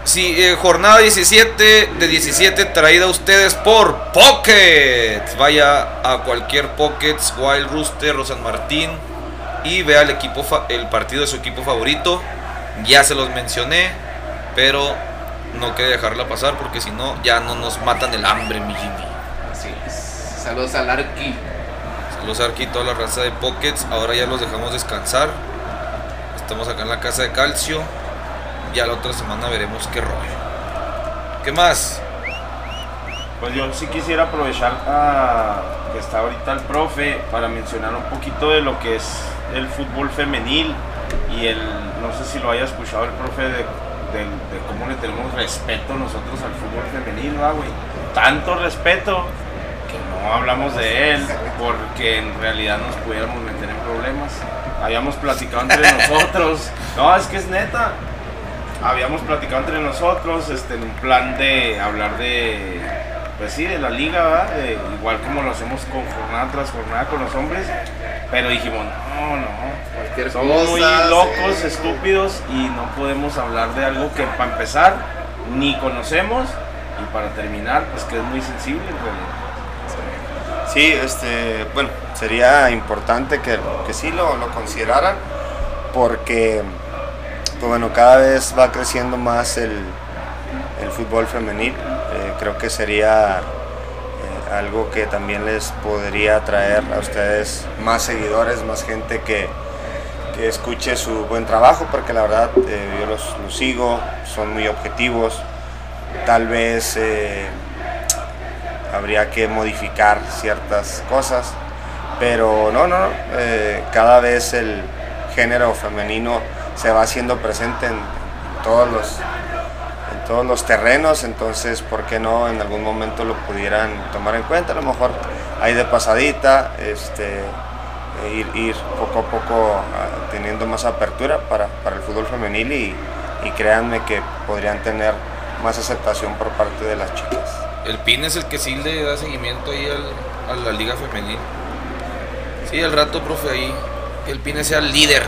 Sí, eh, jornada 17 de 17 traída a ustedes por Pockets. Vaya a cualquier Pockets, Wild Rooster o San Martín y vea el equipo fa- el partido de su equipo favorito. Ya se los mencioné, pero no quiere dejarla pasar porque si no ya no nos matan el hambre, mi Jimmy. Así es. Saludos al Arqui. Saludos aquí toda la raza de Pockets. Ahora ya los dejamos descansar. Estamos acá en la casa de Calcio. Ya la otra semana veremos qué rollo. ¿Qué más? Pues yo sí quisiera aprovechar a que está ahorita el profe para mencionar un poquito de lo que es el fútbol femenil y el, no sé si lo haya escuchado el profe de, de- de cómo le tenemos respeto nosotros al fútbol femenil, ¿va, güey? Tanto respeto que no hablamos de él porque en realidad nos pudiéramos meter en problemas. Habíamos platicado entre [laughs] nosotros, no, es que es neta, habíamos platicado entre nosotros este, en un plan de hablar de, pues sí, de la liga, igual como lo hacemos con jornada tras jornada con los hombres, pero dijimos, no, no, Cualquier somos muy cosa, locos, sí. estúpidos y no podemos hablar de algo que para empezar ni conocemos y para terminar, pues que es muy sensible en realidad. Sí, este, bueno, sería importante que, que sí lo, lo consideraran porque, pues bueno, cada vez va creciendo más el, el fútbol femenil. Eh, creo que sería eh, algo que también les podría traer a ustedes más seguidores, más gente que, que escuche su buen trabajo, porque la verdad eh, yo los, sigo, son muy objetivos. Tal vez... eh, habría que modificar ciertas cosas, pero no, no, no, cada vez el género femenino se va haciendo presente en, todos los todos los terrenos, entonces por qué no en algún momento lo pudieran tomar en cuenta, a lo mejor ahí de pasadita, este eh, ir, poco a poco ah, teniendo más apertura para, para el fútbol femenil y, y créanme que podrían tener más aceptación por parte de las chicas. El PIN es el que sí le da seguimiento ahí al- a la liga femenil. Sí, al rato, profe, ahí que el Pine sea el líder,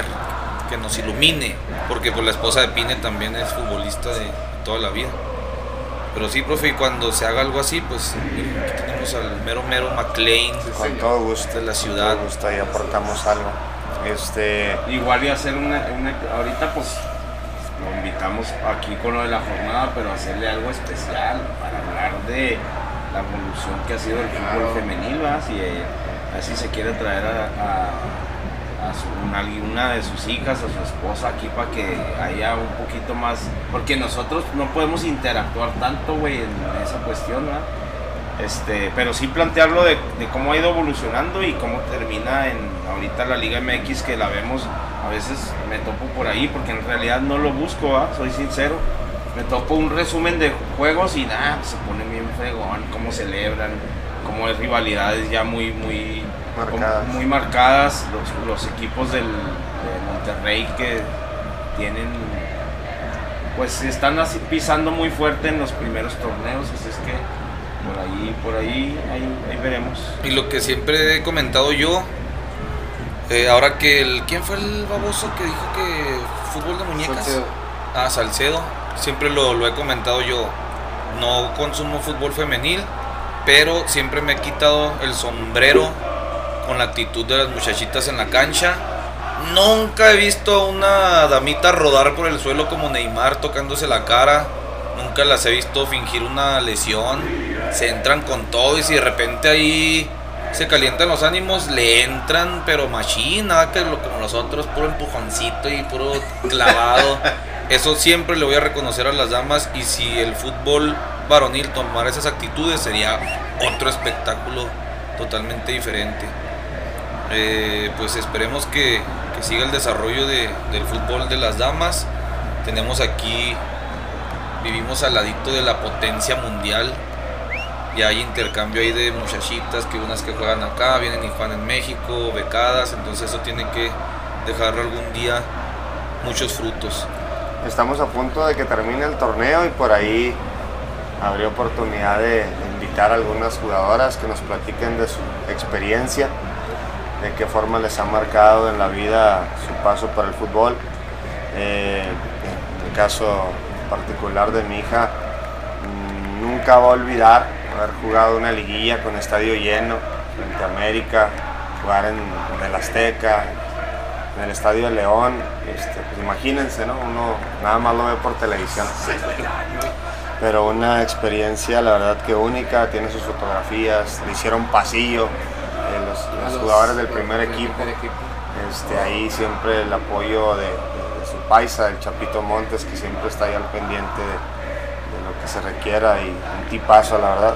que nos ilumine, porque pues la esposa de Pine también es futbolista de toda la vida. Pero sí, profe, y cuando se haga algo así, pues aquí tenemos al mero mero McLean Con señor. todo gusto. de la Con ciudad. todo gusto, ahí aportamos algo. Este, Igual y hacer una, una- ahorita pues lo invitamos aquí con lo de la jornada, pero hacerle algo especial para hablar de la evolución que ha sido el fútbol femenil, ¿va? Si eh, así se quiere traer a, a- a su- una, de sus hijas, a su esposa aquí para que haya un poquito más, porque nosotros no podemos interactuar tanto, güey, en esa cuestión, ¿va? Este, pero sí plantearlo de, cómo ha ido evolucionando y cómo termina en ahorita la Liga MX que la vemos, a veces me topo por ahí porque en realidad no lo busco, ¿va? soy sincero. Me topo un resumen de juegos y nada, se pone bien fregón, cómo celebran, cómo hay rivalidades ya muy, muy Marcadas. muy marcadas, los, los equipos del, de Monterrey que tienen pues están así pisando muy fuerte en los primeros torneos, así es que por ahí, por ahí, ahí, ahí veremos. Y lo que siempre he comentado yo, eh, ahora que el. ¿Quién fue el baboso que dijo que fútbol de muñecas? Salcedo. Ah, Salcedo. Siempre lo, lo he comentado yo. No consumo fútbol femenil, pero siempre me he quitado el sombrero con la actitud de las muchachitas en la cancha. Nunca he visto a una damita rodar por el suelo como Neymar tocándose la cara. Nunca las he visto fingir una lesión. Se entran con todo y si de repente ahí se calientan los ánimos, le entran, pero machina, que lo, como los otros, puro empujoncito y puro clavado. [laughs] Eso siempre le voy a reconocer a las damas y si el fútbol varonil tomara esas actitudes sería otro espectáculo totalmente diferente. Eh, pues esperemos que, siga el desarrollo de- del fútbol de las damas. Tenemos aquí, vivimos al ladito de la potencia mundial. Y hay intercambio ahí de muchachitas, que unas que juegan acá, vienen y juegan en México, becadas. Entonces eso tiene que dejar algún día muchos frutos. estamos a punto de que termine el torneo y por ahí habría oportunidad de, de invitar a algunas jugadoras que nos platiquen de su experiencia, de qué forma les ha marcado en la vida su paso por el fútbol. Eh, en el caso particular de mi hija, mm, nunca va a olvidar haber jugado una liguilla con estadio lleno frente América, jugar en, en el Azteca, en el Estadio de León, este, pues imagínense, ¿no? Uno nada más lo ve por televisión. Pero una experiencia, la verdad que única, tiene sus fotografías, le hicieron pasillo, los, A los los- jugadores del primer equipo. primer equipo. Este, ahí siempre el apoyo de, de- de su paisa, el Chapito Montes, que siempre está ahí al pendiente de, de lo que se requiera y un tipazo, la verdad.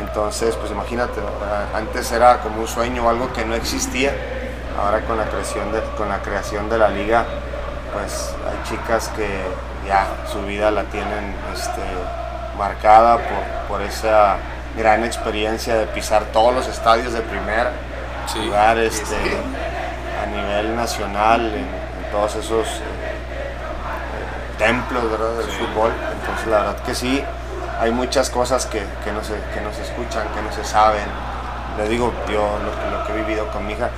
Entonces, pues imagínate, ¿verdad? antes era como un sueño algo que no existía. Ahora con la creación de, con la creación de la liga, pues hay chicas que ya su vida la tienen este, marcada por, por esa gran experiencia de pisar todos los estadios de primera, Sí. jugar este, a nivel nacional en, en todos esos eh, templos ¿verdad? del fútbol. Entonces la verdad que sí, hay muchas cosas que, que no, se, que no se escuchan, que no se saben. Le digo yo lo, que- lo que he vivido con mi hija,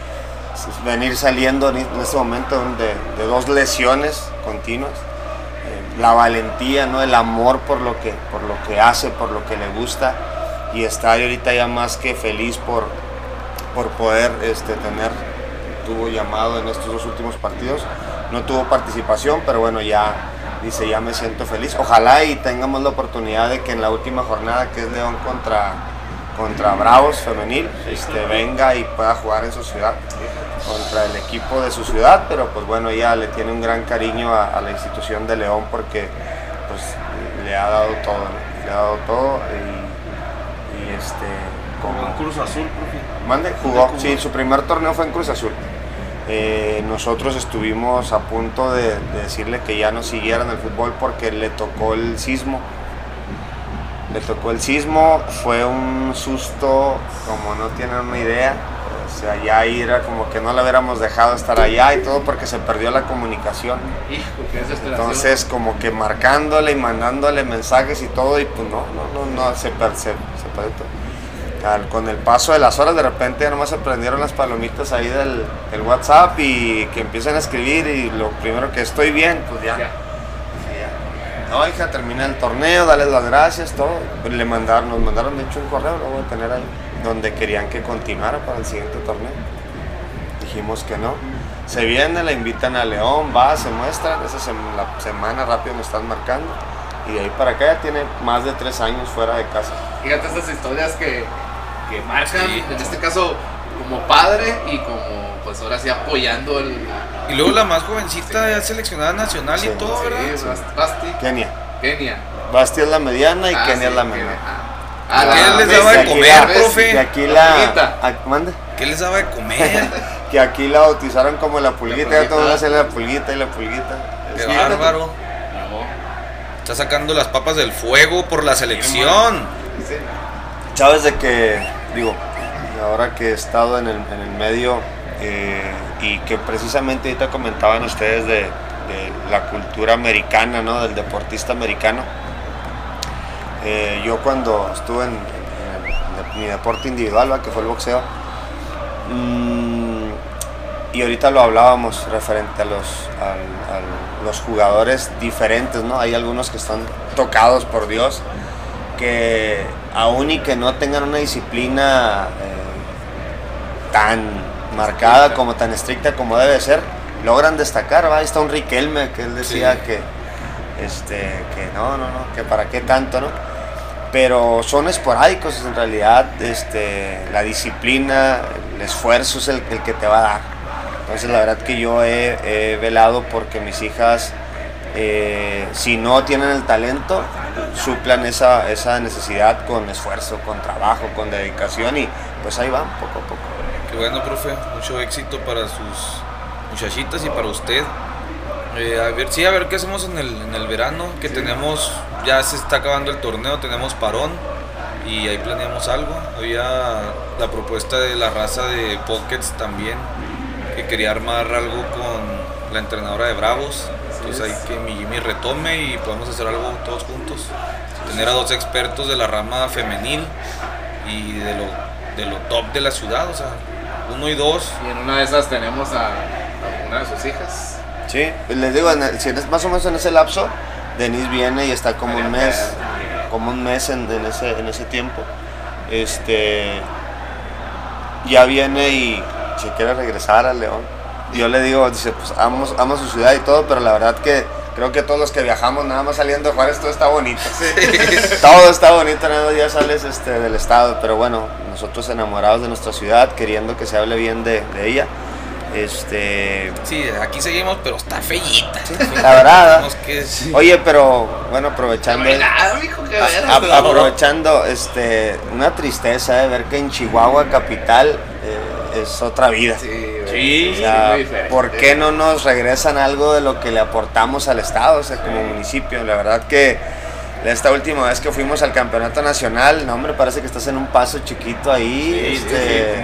es venir saliendo en este momento de, de dos lesiones continuas. eh, La valentía, ¿no? el amor por lo, que, por lo que hace, por lo que le gusta y estar ahorita ya más que feliz por, por poder este, tener, tuvo llamado en estos dos últimos partidos, no tuvo participación, pero bueno, ya dice, ya me siento feliz. Ojalá y tengamos la oportunidad de que en la última jornada, que es León contra, contra Bravos femenil, este, venga y pueda jugar en su ciudad contra el equipo de su ciudad, pero pues bueno, ella le tiene un gran cariño a, a la institución de León porque pues le ha dado todo, ¿no? le ha dado todo y, este Con Cruz Azul, profe. Mande, jugó, sí, su primer torneo fue en Cruz Azul. Eh, nosotros estuvimos a punto de, de decirle que ya no siguiera en el fútbol porque le tocó el sismo. Le tocó el sismo, fue un susto como no tienen una idea. Sea, ya ahí era como que no le hubiéramos dejado estar allá y todo porque se perdió la comunicación. Hijo, qué desesperación. Entonces, como que marcándole y mandándole mensajes y todo, y pues no, no, no, no, se, per- se, se perdió todo. Al- con el paso de las horas, de repente ya nomás se prendieron las palomitas ahí del, del WhatsApp y que empiezan a escribir, y lo primero que estoy bien, pues ya. Ya. No, hija, termina el torneo, dale las gracias, todo. Le mandaron, nos mandaron de hecho un correo, lo voy a tener ahí, donde querían que continuara para el siguiente torneo. Dijimos que no. Se viene, la invitan a León, va, se muestra, esa sem- la semana rápido me están marcando. Y de ahí para acá ya tiene más de tres años fuera de casa. Fíjate estas historias que, que marcan, Sí. en este caso, como padre y como, pues ahora sí, apoyando el. Y luego la más jovencita ya seleccionada nacional Sí, y todo, Sí, ¿verdad? Bast- Basti, Kenia. Kenia. Basti es la mediana y Ah, Kenia sí, es la menor. Ah, ah, ¿Qué la- les ves, daba de comer, la- profe? Que aquí La ah, mande. ¿Qué les daba de comer? [laughs] Que aquí la bautizaron como la pulguita, ya todos hacen la pulguita y la pulguita. Qué bárbaro. Está sacando las papas del fuego por la selección. Sabes de que, digo, ahora que he estado en el, en el medio eh, y que precisamente ahorita comentaban ustedes de, de la cultura americana, ¿no? Del deportista americano. Eh, yo cuando estuve en, en el- en mi deporte individual, ¿va? que fue el boxeo, mm, y ahorita lo hablábamos referente a los, los jugadores diferentes, ¿no? Hay algunos que están tocados por Dios, que aún y que no tengan una disciplina eh, tan marcada como tan estricta como debe ser, logran destacar, ¿va? Ahí está un Riquelme que él decía Sí. que, este, que no, no, no, que para qué tanto, ¿no? Pero son esporádicos en realidad, este, la disciplina, el esfuerzo es el, que te va a dar. Entonces la verdad que yo he, he velado porque mis hijas, eh, si no tienen el talento, suplan esa, esa necesidad con esfuerzo, con trabajo, con dedicación y pues ahí van poco a poco. Qué bueno, profe. Mucho éxito para sus muchachitas y para usted. Eh, a ver, sí, a ver qué hacemos en el, en el verano, que tenemos, ya se está acabando el torneo, tenemos parón y ahí planeamos algo. Había la propuesta de la raza de Pockets también, que quería armar algo con la entrenadora de Bravos. Entonces hay que mi Jimmy retome y podemos hacer algo todos juntos. Tener a dos expertos de la rama femenil y de lo, de lo top de la ciudad, o sea, uno y dos. Y en una de esas tenemos a una de sus hijas. Sí, les digo, en el- si es más o menos en ese lapso, Denise viene y está como un mes, como un mes en, en ese, en ese tiempo. Este, ya viene y se quiere regresar a León. Y yo le digo, dice, pues amo, amo su ciudad y todo, pero la verdad que creo que todos los que viajamos, nada más saliendo de Juárez, todo está bonito. [laughs] todo está bonito, nada más ya sales este, del estado, pero bueno, nosotros enamorados de nuestra ciudad, queriendo que se hable bien de, de ella. Este, Sí, aquí seguimos, pero está fellita. la verdad. Oye, pero bueno, aprovechando, No hay nada, mijo, que ver. a- a- aprovechando, este, una tristeza de ver que en Chihuahua capital eh, es otra vida. Sí, Sí, O sea. ¿por qué no nos regresan algo de lo que le aportamos al estado, o sea, como municipio? La verdad que esta última vez que fuimos al campeonato nacional, no hombre, parece que estás en un paso chiquito ahí, Sí, este, sí.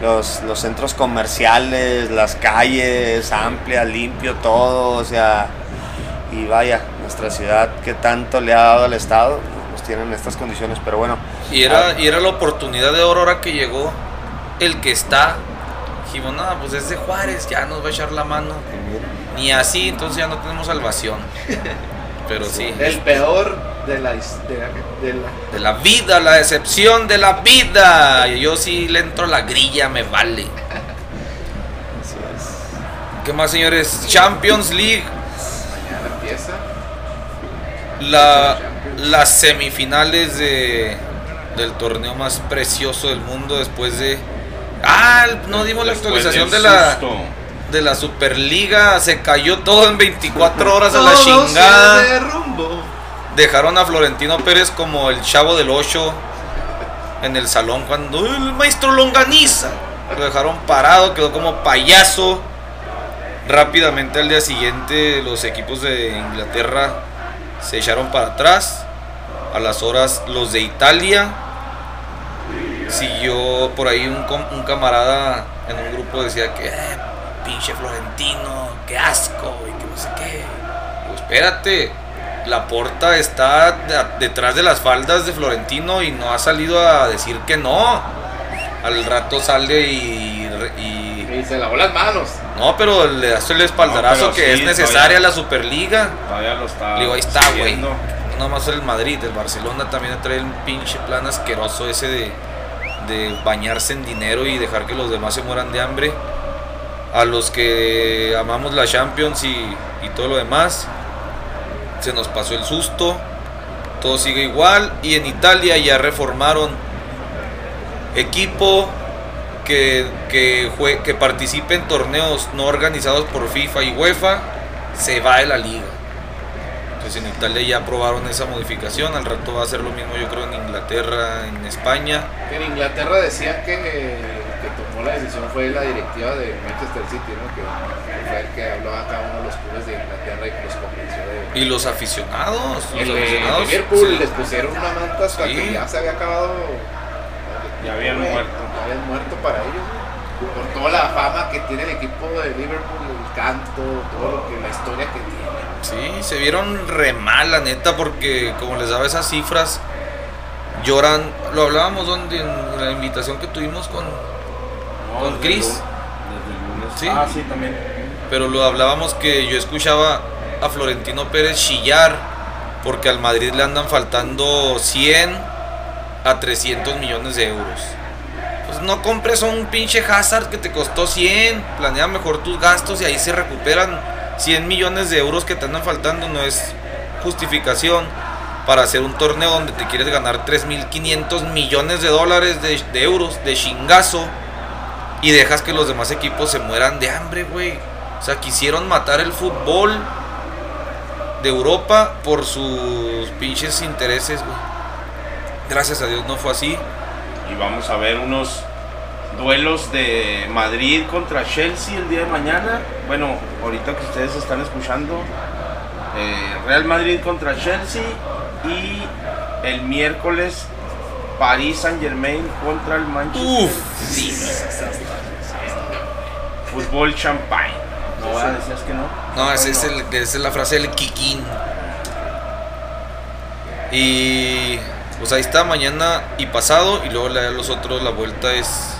Los, los centros comerciales, las calles amplias, limpio todo, o sea, y vaya, nuestra ciudad que tanto le ha dado al estado, pues tienen estas condiciones, pero bueno. Y era, y era la oportunidad de oro ahora que llegó el que está. Dijimos, no, pues es de Juárez, ya nos va a echar la mano. Ni así, entonces ya no tenemos salvación. [laughs] Pero sí, El peor de la, de la, de la- de la vida, la decepción de la vida. Yo sí le entro a la grilla, me vale. Así es. ¿Qué más, señores? Champions League. mañana empieza. La, las semifinales de, del torneo más precioso del mundo después de... Ah, no dimos la actualización de la, de la Superliga. Se cayó todo en 24 horas a la chingada. se derrumbó. Dejaron a Florentino Pérez como el chavo del 8 en el salón cuando el maestro longaniza. Lo dejaron parado, quedó como payaso. Rápidamente al día siguiente los equipos de Inglaterra se echaron para atrás. A las horas los de Italia. Siguió por ahí un, un camarada en un grupo decía que "Eh, pinche Florentino, qué asco y que no sé qué. Espérate, la porta está de- detrás de las faldas de Florentino y no ha salido a decir que no. Al rato sale y, y Y se lavó las manos. No, pero le das el espaldarazo No, que sí, es necesaria todavía- la Superliga. Todavía lo está. Digo, ahí está, güey. No más el Madrid, el Barcelona también trae un pinche plan asqueroso ese de, de bañarse en dinero y dejar que los demás se mueran de hambre. A los que amamos la Champions y, y todo lo demás, se nos pasó el susto. Todo sigue igual. Y en Italia ya reformaron equipo que, que, jue- que participe en torneos no organizados por FIFA y UEFA. Se va de la liga. Entonces en Italia ya aprobaron esa modificación, al rato va a ser lo mismo yo creo en Inglaterra, en España. En Inglaterra decían que, que tomó la decisión fue la directiva de Manchester City, ¿no? Que, fue el que habló a Y los aficionados, los El aficionados Liverpool sí. les pusieron una manta hasta Sí. que ya se había acabado. Ya habían muerto. Ya habían muerto para ellos. güey. Por toda la fama que tiene el equipo de Liverpool, el canto, todo lo que, la historia que tiene. Sí, se vieron re mal, la neta, porque como les daba esas cifras, lloran. Lo hablábamos donde en la invitación que tuvimos con. No, Con desde Chris. el Desde el lunes. Sí. Ah, sí, también. Pero lo hablábamos que yo escuchaba a Florentino Pérez chillar porque al Madrid le andan faltando 100 a 300 millones de euros. Pues no compres a un pinche Hazard que te costó 100, planea mejor tus gastos y ahí se recuperan 100 millones de euros que te andan faltando. No es justificación para hacer un torneo donde te quieres ganar 3.500 millones de dólares de, de euros de chingazo y dejas que los demás equipos se mueran de hambre, güey. O sea, quisieron matar el fútbol de Europa por sus pinches intereses, güey. Gracias a Dios no fue así. Y vamos a ver unos duelos de Madrid contra Chelsea el día de mañana. Bueno, ahorita que ustedes están escuchando, eh, Real Madrid contra Chelsea y el miércoles París Saint Germain contra el Manchester Uf, City. Fútbol champagne. Decías que no. No, ese es el, esa es la frase del Kikín. Y pues ahí está, mañana y pasado. Y luego la- los otros, la vuelta es.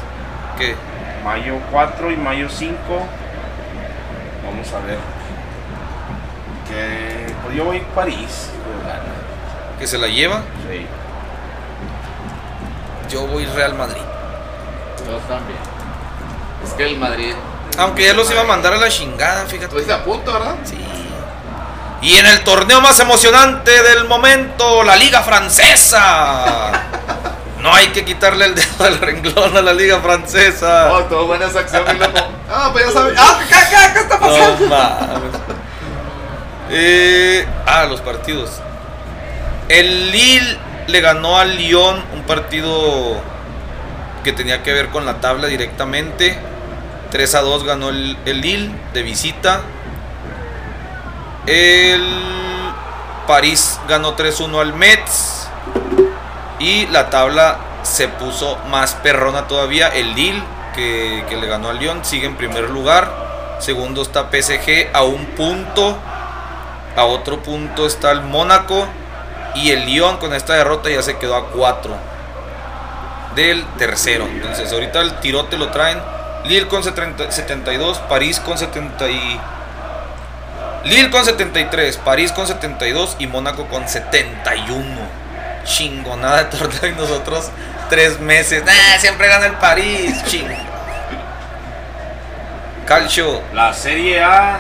¿Qué? Mayo 4 y mayo 5. Vamos a ver. Que pues yo voy a París. ¿Que se la lleva? Sí. Yo voy Real Madrid. Yo también. Es que el Madrid. Aunque ya los iba a mandar a la chingada, fíjate. Estuviste a punto, ¿verdad? Sí. Y en el torneo más emocionante del momento, la Liga Francesa. [laughs] No hay que quitarle el dedo del renglón a la Liga Francesa. Oh, todo buena acción, mi loco. [laughs] Ah, pues ya sabes. ¡Ah, qué, qué, qué está pasando! No mames. Eh, ah, los partidos. El Lille le ganó al Lyon un partido que tenía que ver con la tabla directamente. 3 a 2 ganó el, el Lille de visita. El París ganó 3-1 al Metz. Y la tabla se puso más perrona todavía. El Lille, que, que le ganó al Lyon, sigue en primer lugar. Segundo está PSG a un punto. A otro punto está el Mónaco. Y el Lyon con esta derrota ya se quedó a 4 del tercero. Entonces ahorita el tirote lo traen Lille con 70 72, París con 70 y... Lille con 73, París con 72 y Mónaco con 71. Chingonada de torneo y nosotros tres meses. Nah, siempre gana el París, ching. Calcio, La Serie A,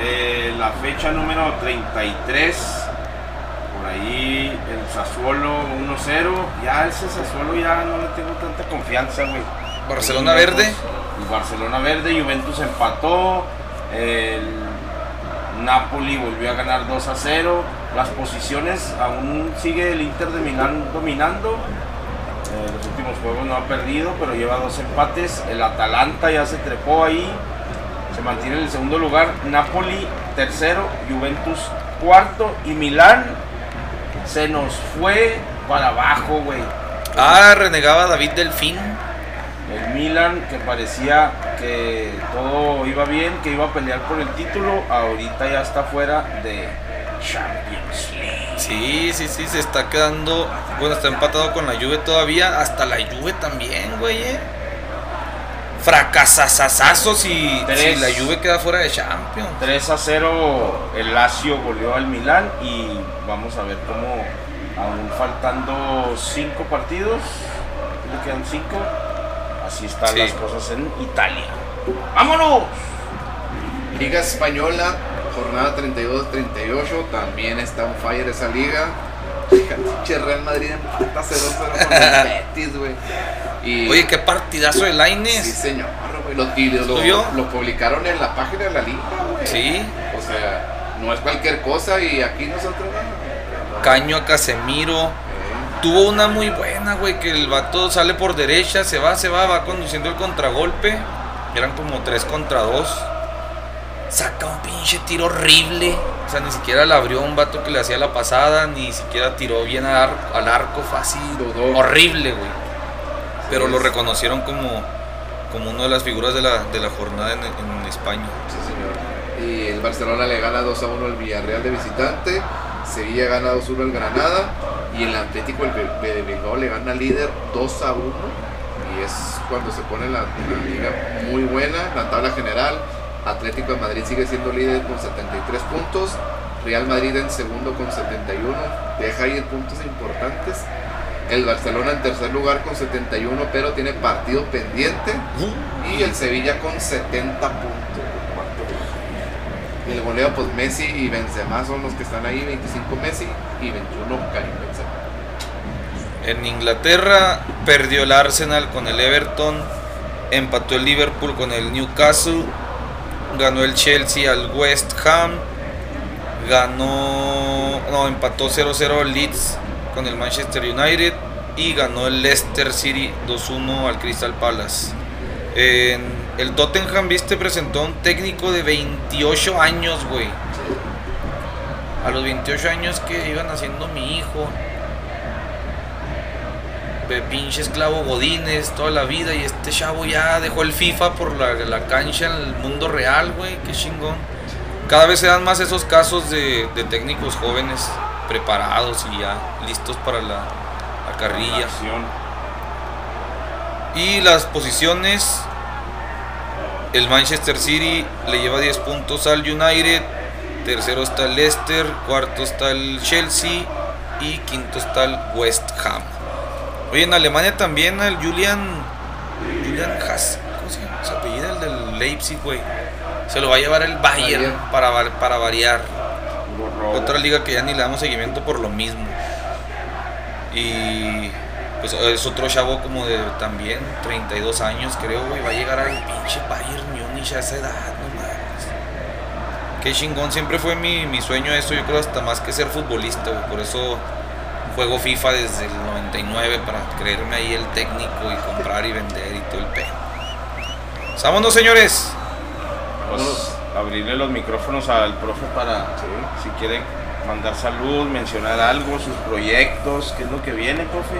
eh, la fecha número 33. Por ahí el Sassuolo 1-0. Ya ese Sassuolo ya no le tengo tanta confianza, güey. Barcelona verde. El Barcelona verde, Juventus empató. El Napoli volvió a ganar 2 a 0. Las posiciones aún sigue el Inter de Milán dominando. Eh, los últimos juegos no ha perdido, pero lleva dos empates. El Atalanta ya se trepó ahí. Se mantiene en el segundo lugar. Napoli tercero, Juventus cuarto y Milán se nos fue para abajo, güey. ah, renegaba David Delfín. Milan que parecía que todo iba bien, que iba a pelear por el título, ahorita ya está fuera de Champions League. Sí, sí, sí, se está quedando. Bueno, está empatado con la Juve todavía. Hasta la Juve también, güey. eh. fracasazazazos y Tres. si la Juve queda fuera de Champions. 3 a 0 el Lazio goleó al Milán y vamos a ver cómo aún faltando 5 partidos, le quedan 5, así están Sí. las cosas en Italia. ¡Vámonos! Liga Española, jornada 32-38, también está on fire esa liga. [laughs] Pinche Real Madrid empata 0-0 con el [laughs] Betis, güey. Y Oye, qué partidazo de sí, Laines. señor, güey. Lo, lo, lo publicaron en la página de la liga, güey. Sí. O sea, no es cualquier cosa y aquí nosotros. Caño a Casemiro. Tuvo una muy buena, güey, que el vato sale por derecha, se va, se va, va conduciendo el contragolpe. Eran como 3 contra 2. Saca un pinche tiro horrible. O sea, ni siquiera le abrió un vato que le hacía la pasada, ni siquiera tiró bien al, ar- al arco fácil. Horrible, güey. Pero lo reconocieron como, como una de las figuras de la, de la jornada en, en España. Sí, señor. Y el Barcelona le gana 2 a 1 al Villarreal de visitante. Sevilla gana 2 a 1 al Granada. Y el Atlético de Bilbao le gana líder 2 a 1. Y es cuando se pone la, la liga muy buena. La tabla general. Atlético de Madrid sigue siendo líder con 73 puntos. Real Madrid en segundo con 71. Deja ir puntos importantes. El Barcelona en tercer lugar con 71, pero tiene partido pendiente. Y el Sevilla con 70 puntos. El goleo, pues Messi y Benzema son los que están ahí, 25 Messi y 21 Karim Benzema. En Inglaterra perdió el Arsenal con el Everton, empató el Liverpool con el Newcastle, ganó el Chelsea al West Ham, ganó, no, empató 0-0 el Leeds con el Manchester United y ganó el Leicester City 2-1 al Crystal Palace. El Tottenham, viste, presentó a un técnico de 28 años, güey. A los 28 años que iban haciendo mi hijo de pinche esclavo Godínez toda la vida y este chavo ya dejó el FIFA por la, la cancha en el mundo real, güey, qué chingón. Cada vez se dan más esos casos de, de técnicos jóvenes preparados y ya listos para la, la carrilla. Y las posiciones, el Manchester City le lleva 10 puntos al United, tercero está el Leicester, cuarto está el Chelsea y quinto está el West Ham. Oye, en Alemania también el Julian, Julian Haas, ¿cómo se llama? Se apellida el del Leipzig, güey. Se lo va a llevar el Bayern Bayern. para, para variar. Otra liga que ya ni le damos seguimiento por lo mismo. Y pues es otro chavo como de también 32 años, creo, güey. Va a llegar al pinche Bayern Múnich a esa edad, no mames. Qué chingón, siempre fue mi, mi sueño eso, yo creo hasta más que ser futbolista, güey. Por eso juego FIFA desde el 99 para creerme ahí el técnico y comprar y vender y todo el pedo. Vámonos, señores. Pues, abrirle los micrófonos al profe para si quiere mandar salud, mencionar algo, sus proyectos, qué es lo que viene, profe.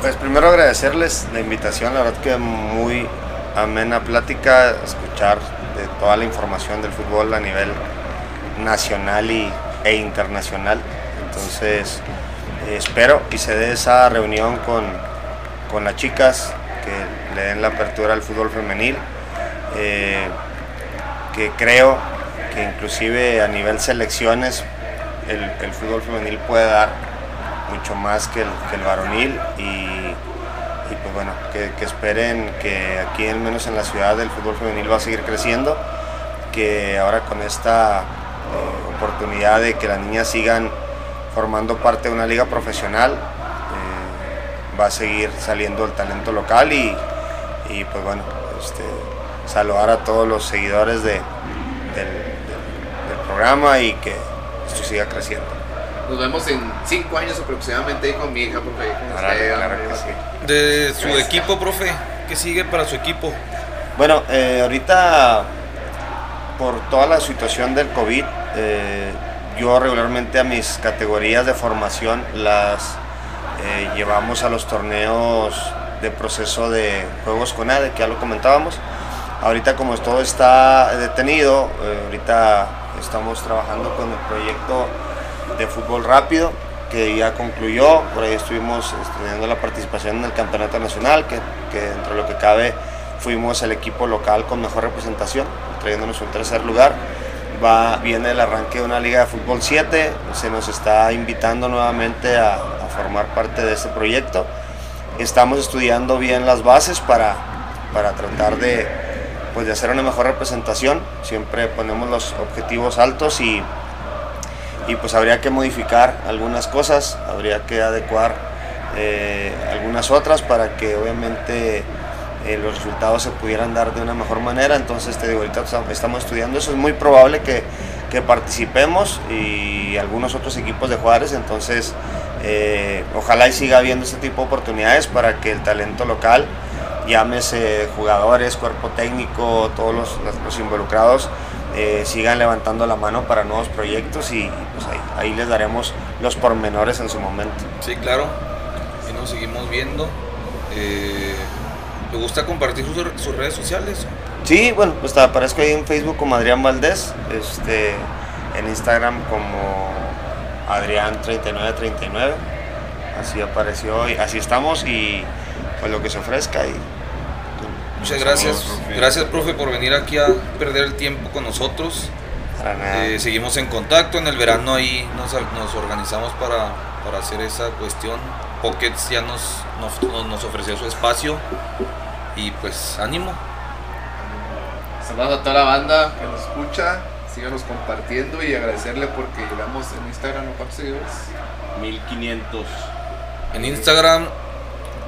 Pues primero agradecerles la invitación, la verdad que muy amena plática, escuchar de toda la información del fútbol a nivel nacional y, e internacional. Entonces eh, espero y se dé esa reunión con, con las chicas, que le den la apertura al fútbol femenil, eh, que creo que inclusive a nivel selecciones el, el fútbol femenil puede dar mucho más que el, varonil y, pues bueno, que, esperen que aquí al menos en la ciudad el fútbol femenil va a seguir creciendo, que ahora con esta eh, oportunidad de que las niñas sigan formando parte de una liga profesional, eh, va a seguir saliendo el talento local y, pues bueno, este, saludar a todos los seguidores de, del, del- del programa y que esto siga creciendo. Nos vemos en 5 años aproximadamente ahí con mi hija, porque usted, claro que sí. De su equipo, profe, ¿qué sigue para su equipo? Bueno, eh, ahorita por toda la situación del COVID, eh, yo regularmente a mis categorías de formación las eh, llevamos a los torneos de proceso de juegos con ADE, que ya lo comentábamos. Ahorita como todo está detenido, eh, ahorita estamos trabajando con el proyecto de fútbol rápido que ya concluyó, por ahí estuvimos teniendo la participación en el campeonato nacional, que, que dentro de lo que cabe fuimos el equipo local con mejor representación, trayéndonos un tercer lugar. Va, viene el arranque de una liga de fútbol 7, se nos está invitando nuevamente a, a formar parte de este proyecto. Estamos estudiando bien las bases para, para tratar de, pues, de hacer una mejor representación. Siempre ponemos los objetivos altos y, y pues habría que modificar algunas cosas, habría que adecuar eh, algunas otras para que obviamente eh, los resultados se pudieran dar de una mejor manera. Entonces, te digo, ahorita estam- estamos estudiando eso. Es muy probable que, que participemos y algunos otros equipos de Juárez. Entonces, eh, ojalá y siga habiendo este tipo de oportunidades para que el talento local, llámese jugadores, cuerpo técnico, todos los- los involucrados, eh, sigan levantando la mano para nuevos proyectos y pues ahí, ahí les daremos los pormenores en su momento. Sí, claro. Y nos seguimos viendo. Eh, ¿Le gusta compartir sus, sus redes sociales? Sí, bueno, pues te aparezco ahí en Facebook como Adrián Valdés, este, en Instagram como Adrián3939, así apareció y así estamos y pues lo que se ofrezca y Muchas gracias. Gracias, profe, por venir aquí a perder el tiempo con nosotros. para nada. Eh, seguimos en contacto. En el verano ahí nos, nos organizamos para, para hacer esa cuestión. Pockets ya nos, nos, nos ofreció su espacio. Y pues ánimo. Saludos a toda la banda. Que nos escucha, síganos compartiendo y agradecerle porque llegamos en Instagram a cuántos seguidores. 1500. En Instagram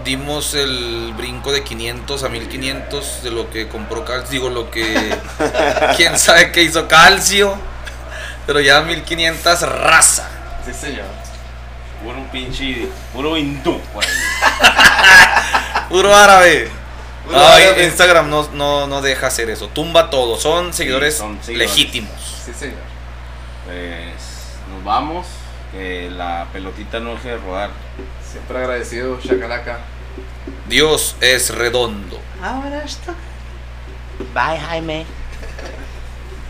dimos el brinco de 500 a 1500 de lo que compró Calcio. Digo, lo que. [laughs] quién sabe qué hizo Calcio. Pero ya 1500 raza. Sí, señor. Puro pinche. Puro hindú. [laughs] Puro árabe. Puro No, árabe. Instagram no, no, no deja hacer eso. Tumba todo. Son seguidores, son seguidores. legítimos. Sí, señor. Pues nos vamos. Que la pelotita no deje de rodar. Siempre agradecido, Shakalaka. Dios es redondo. Ahora está. Bye, Jaime.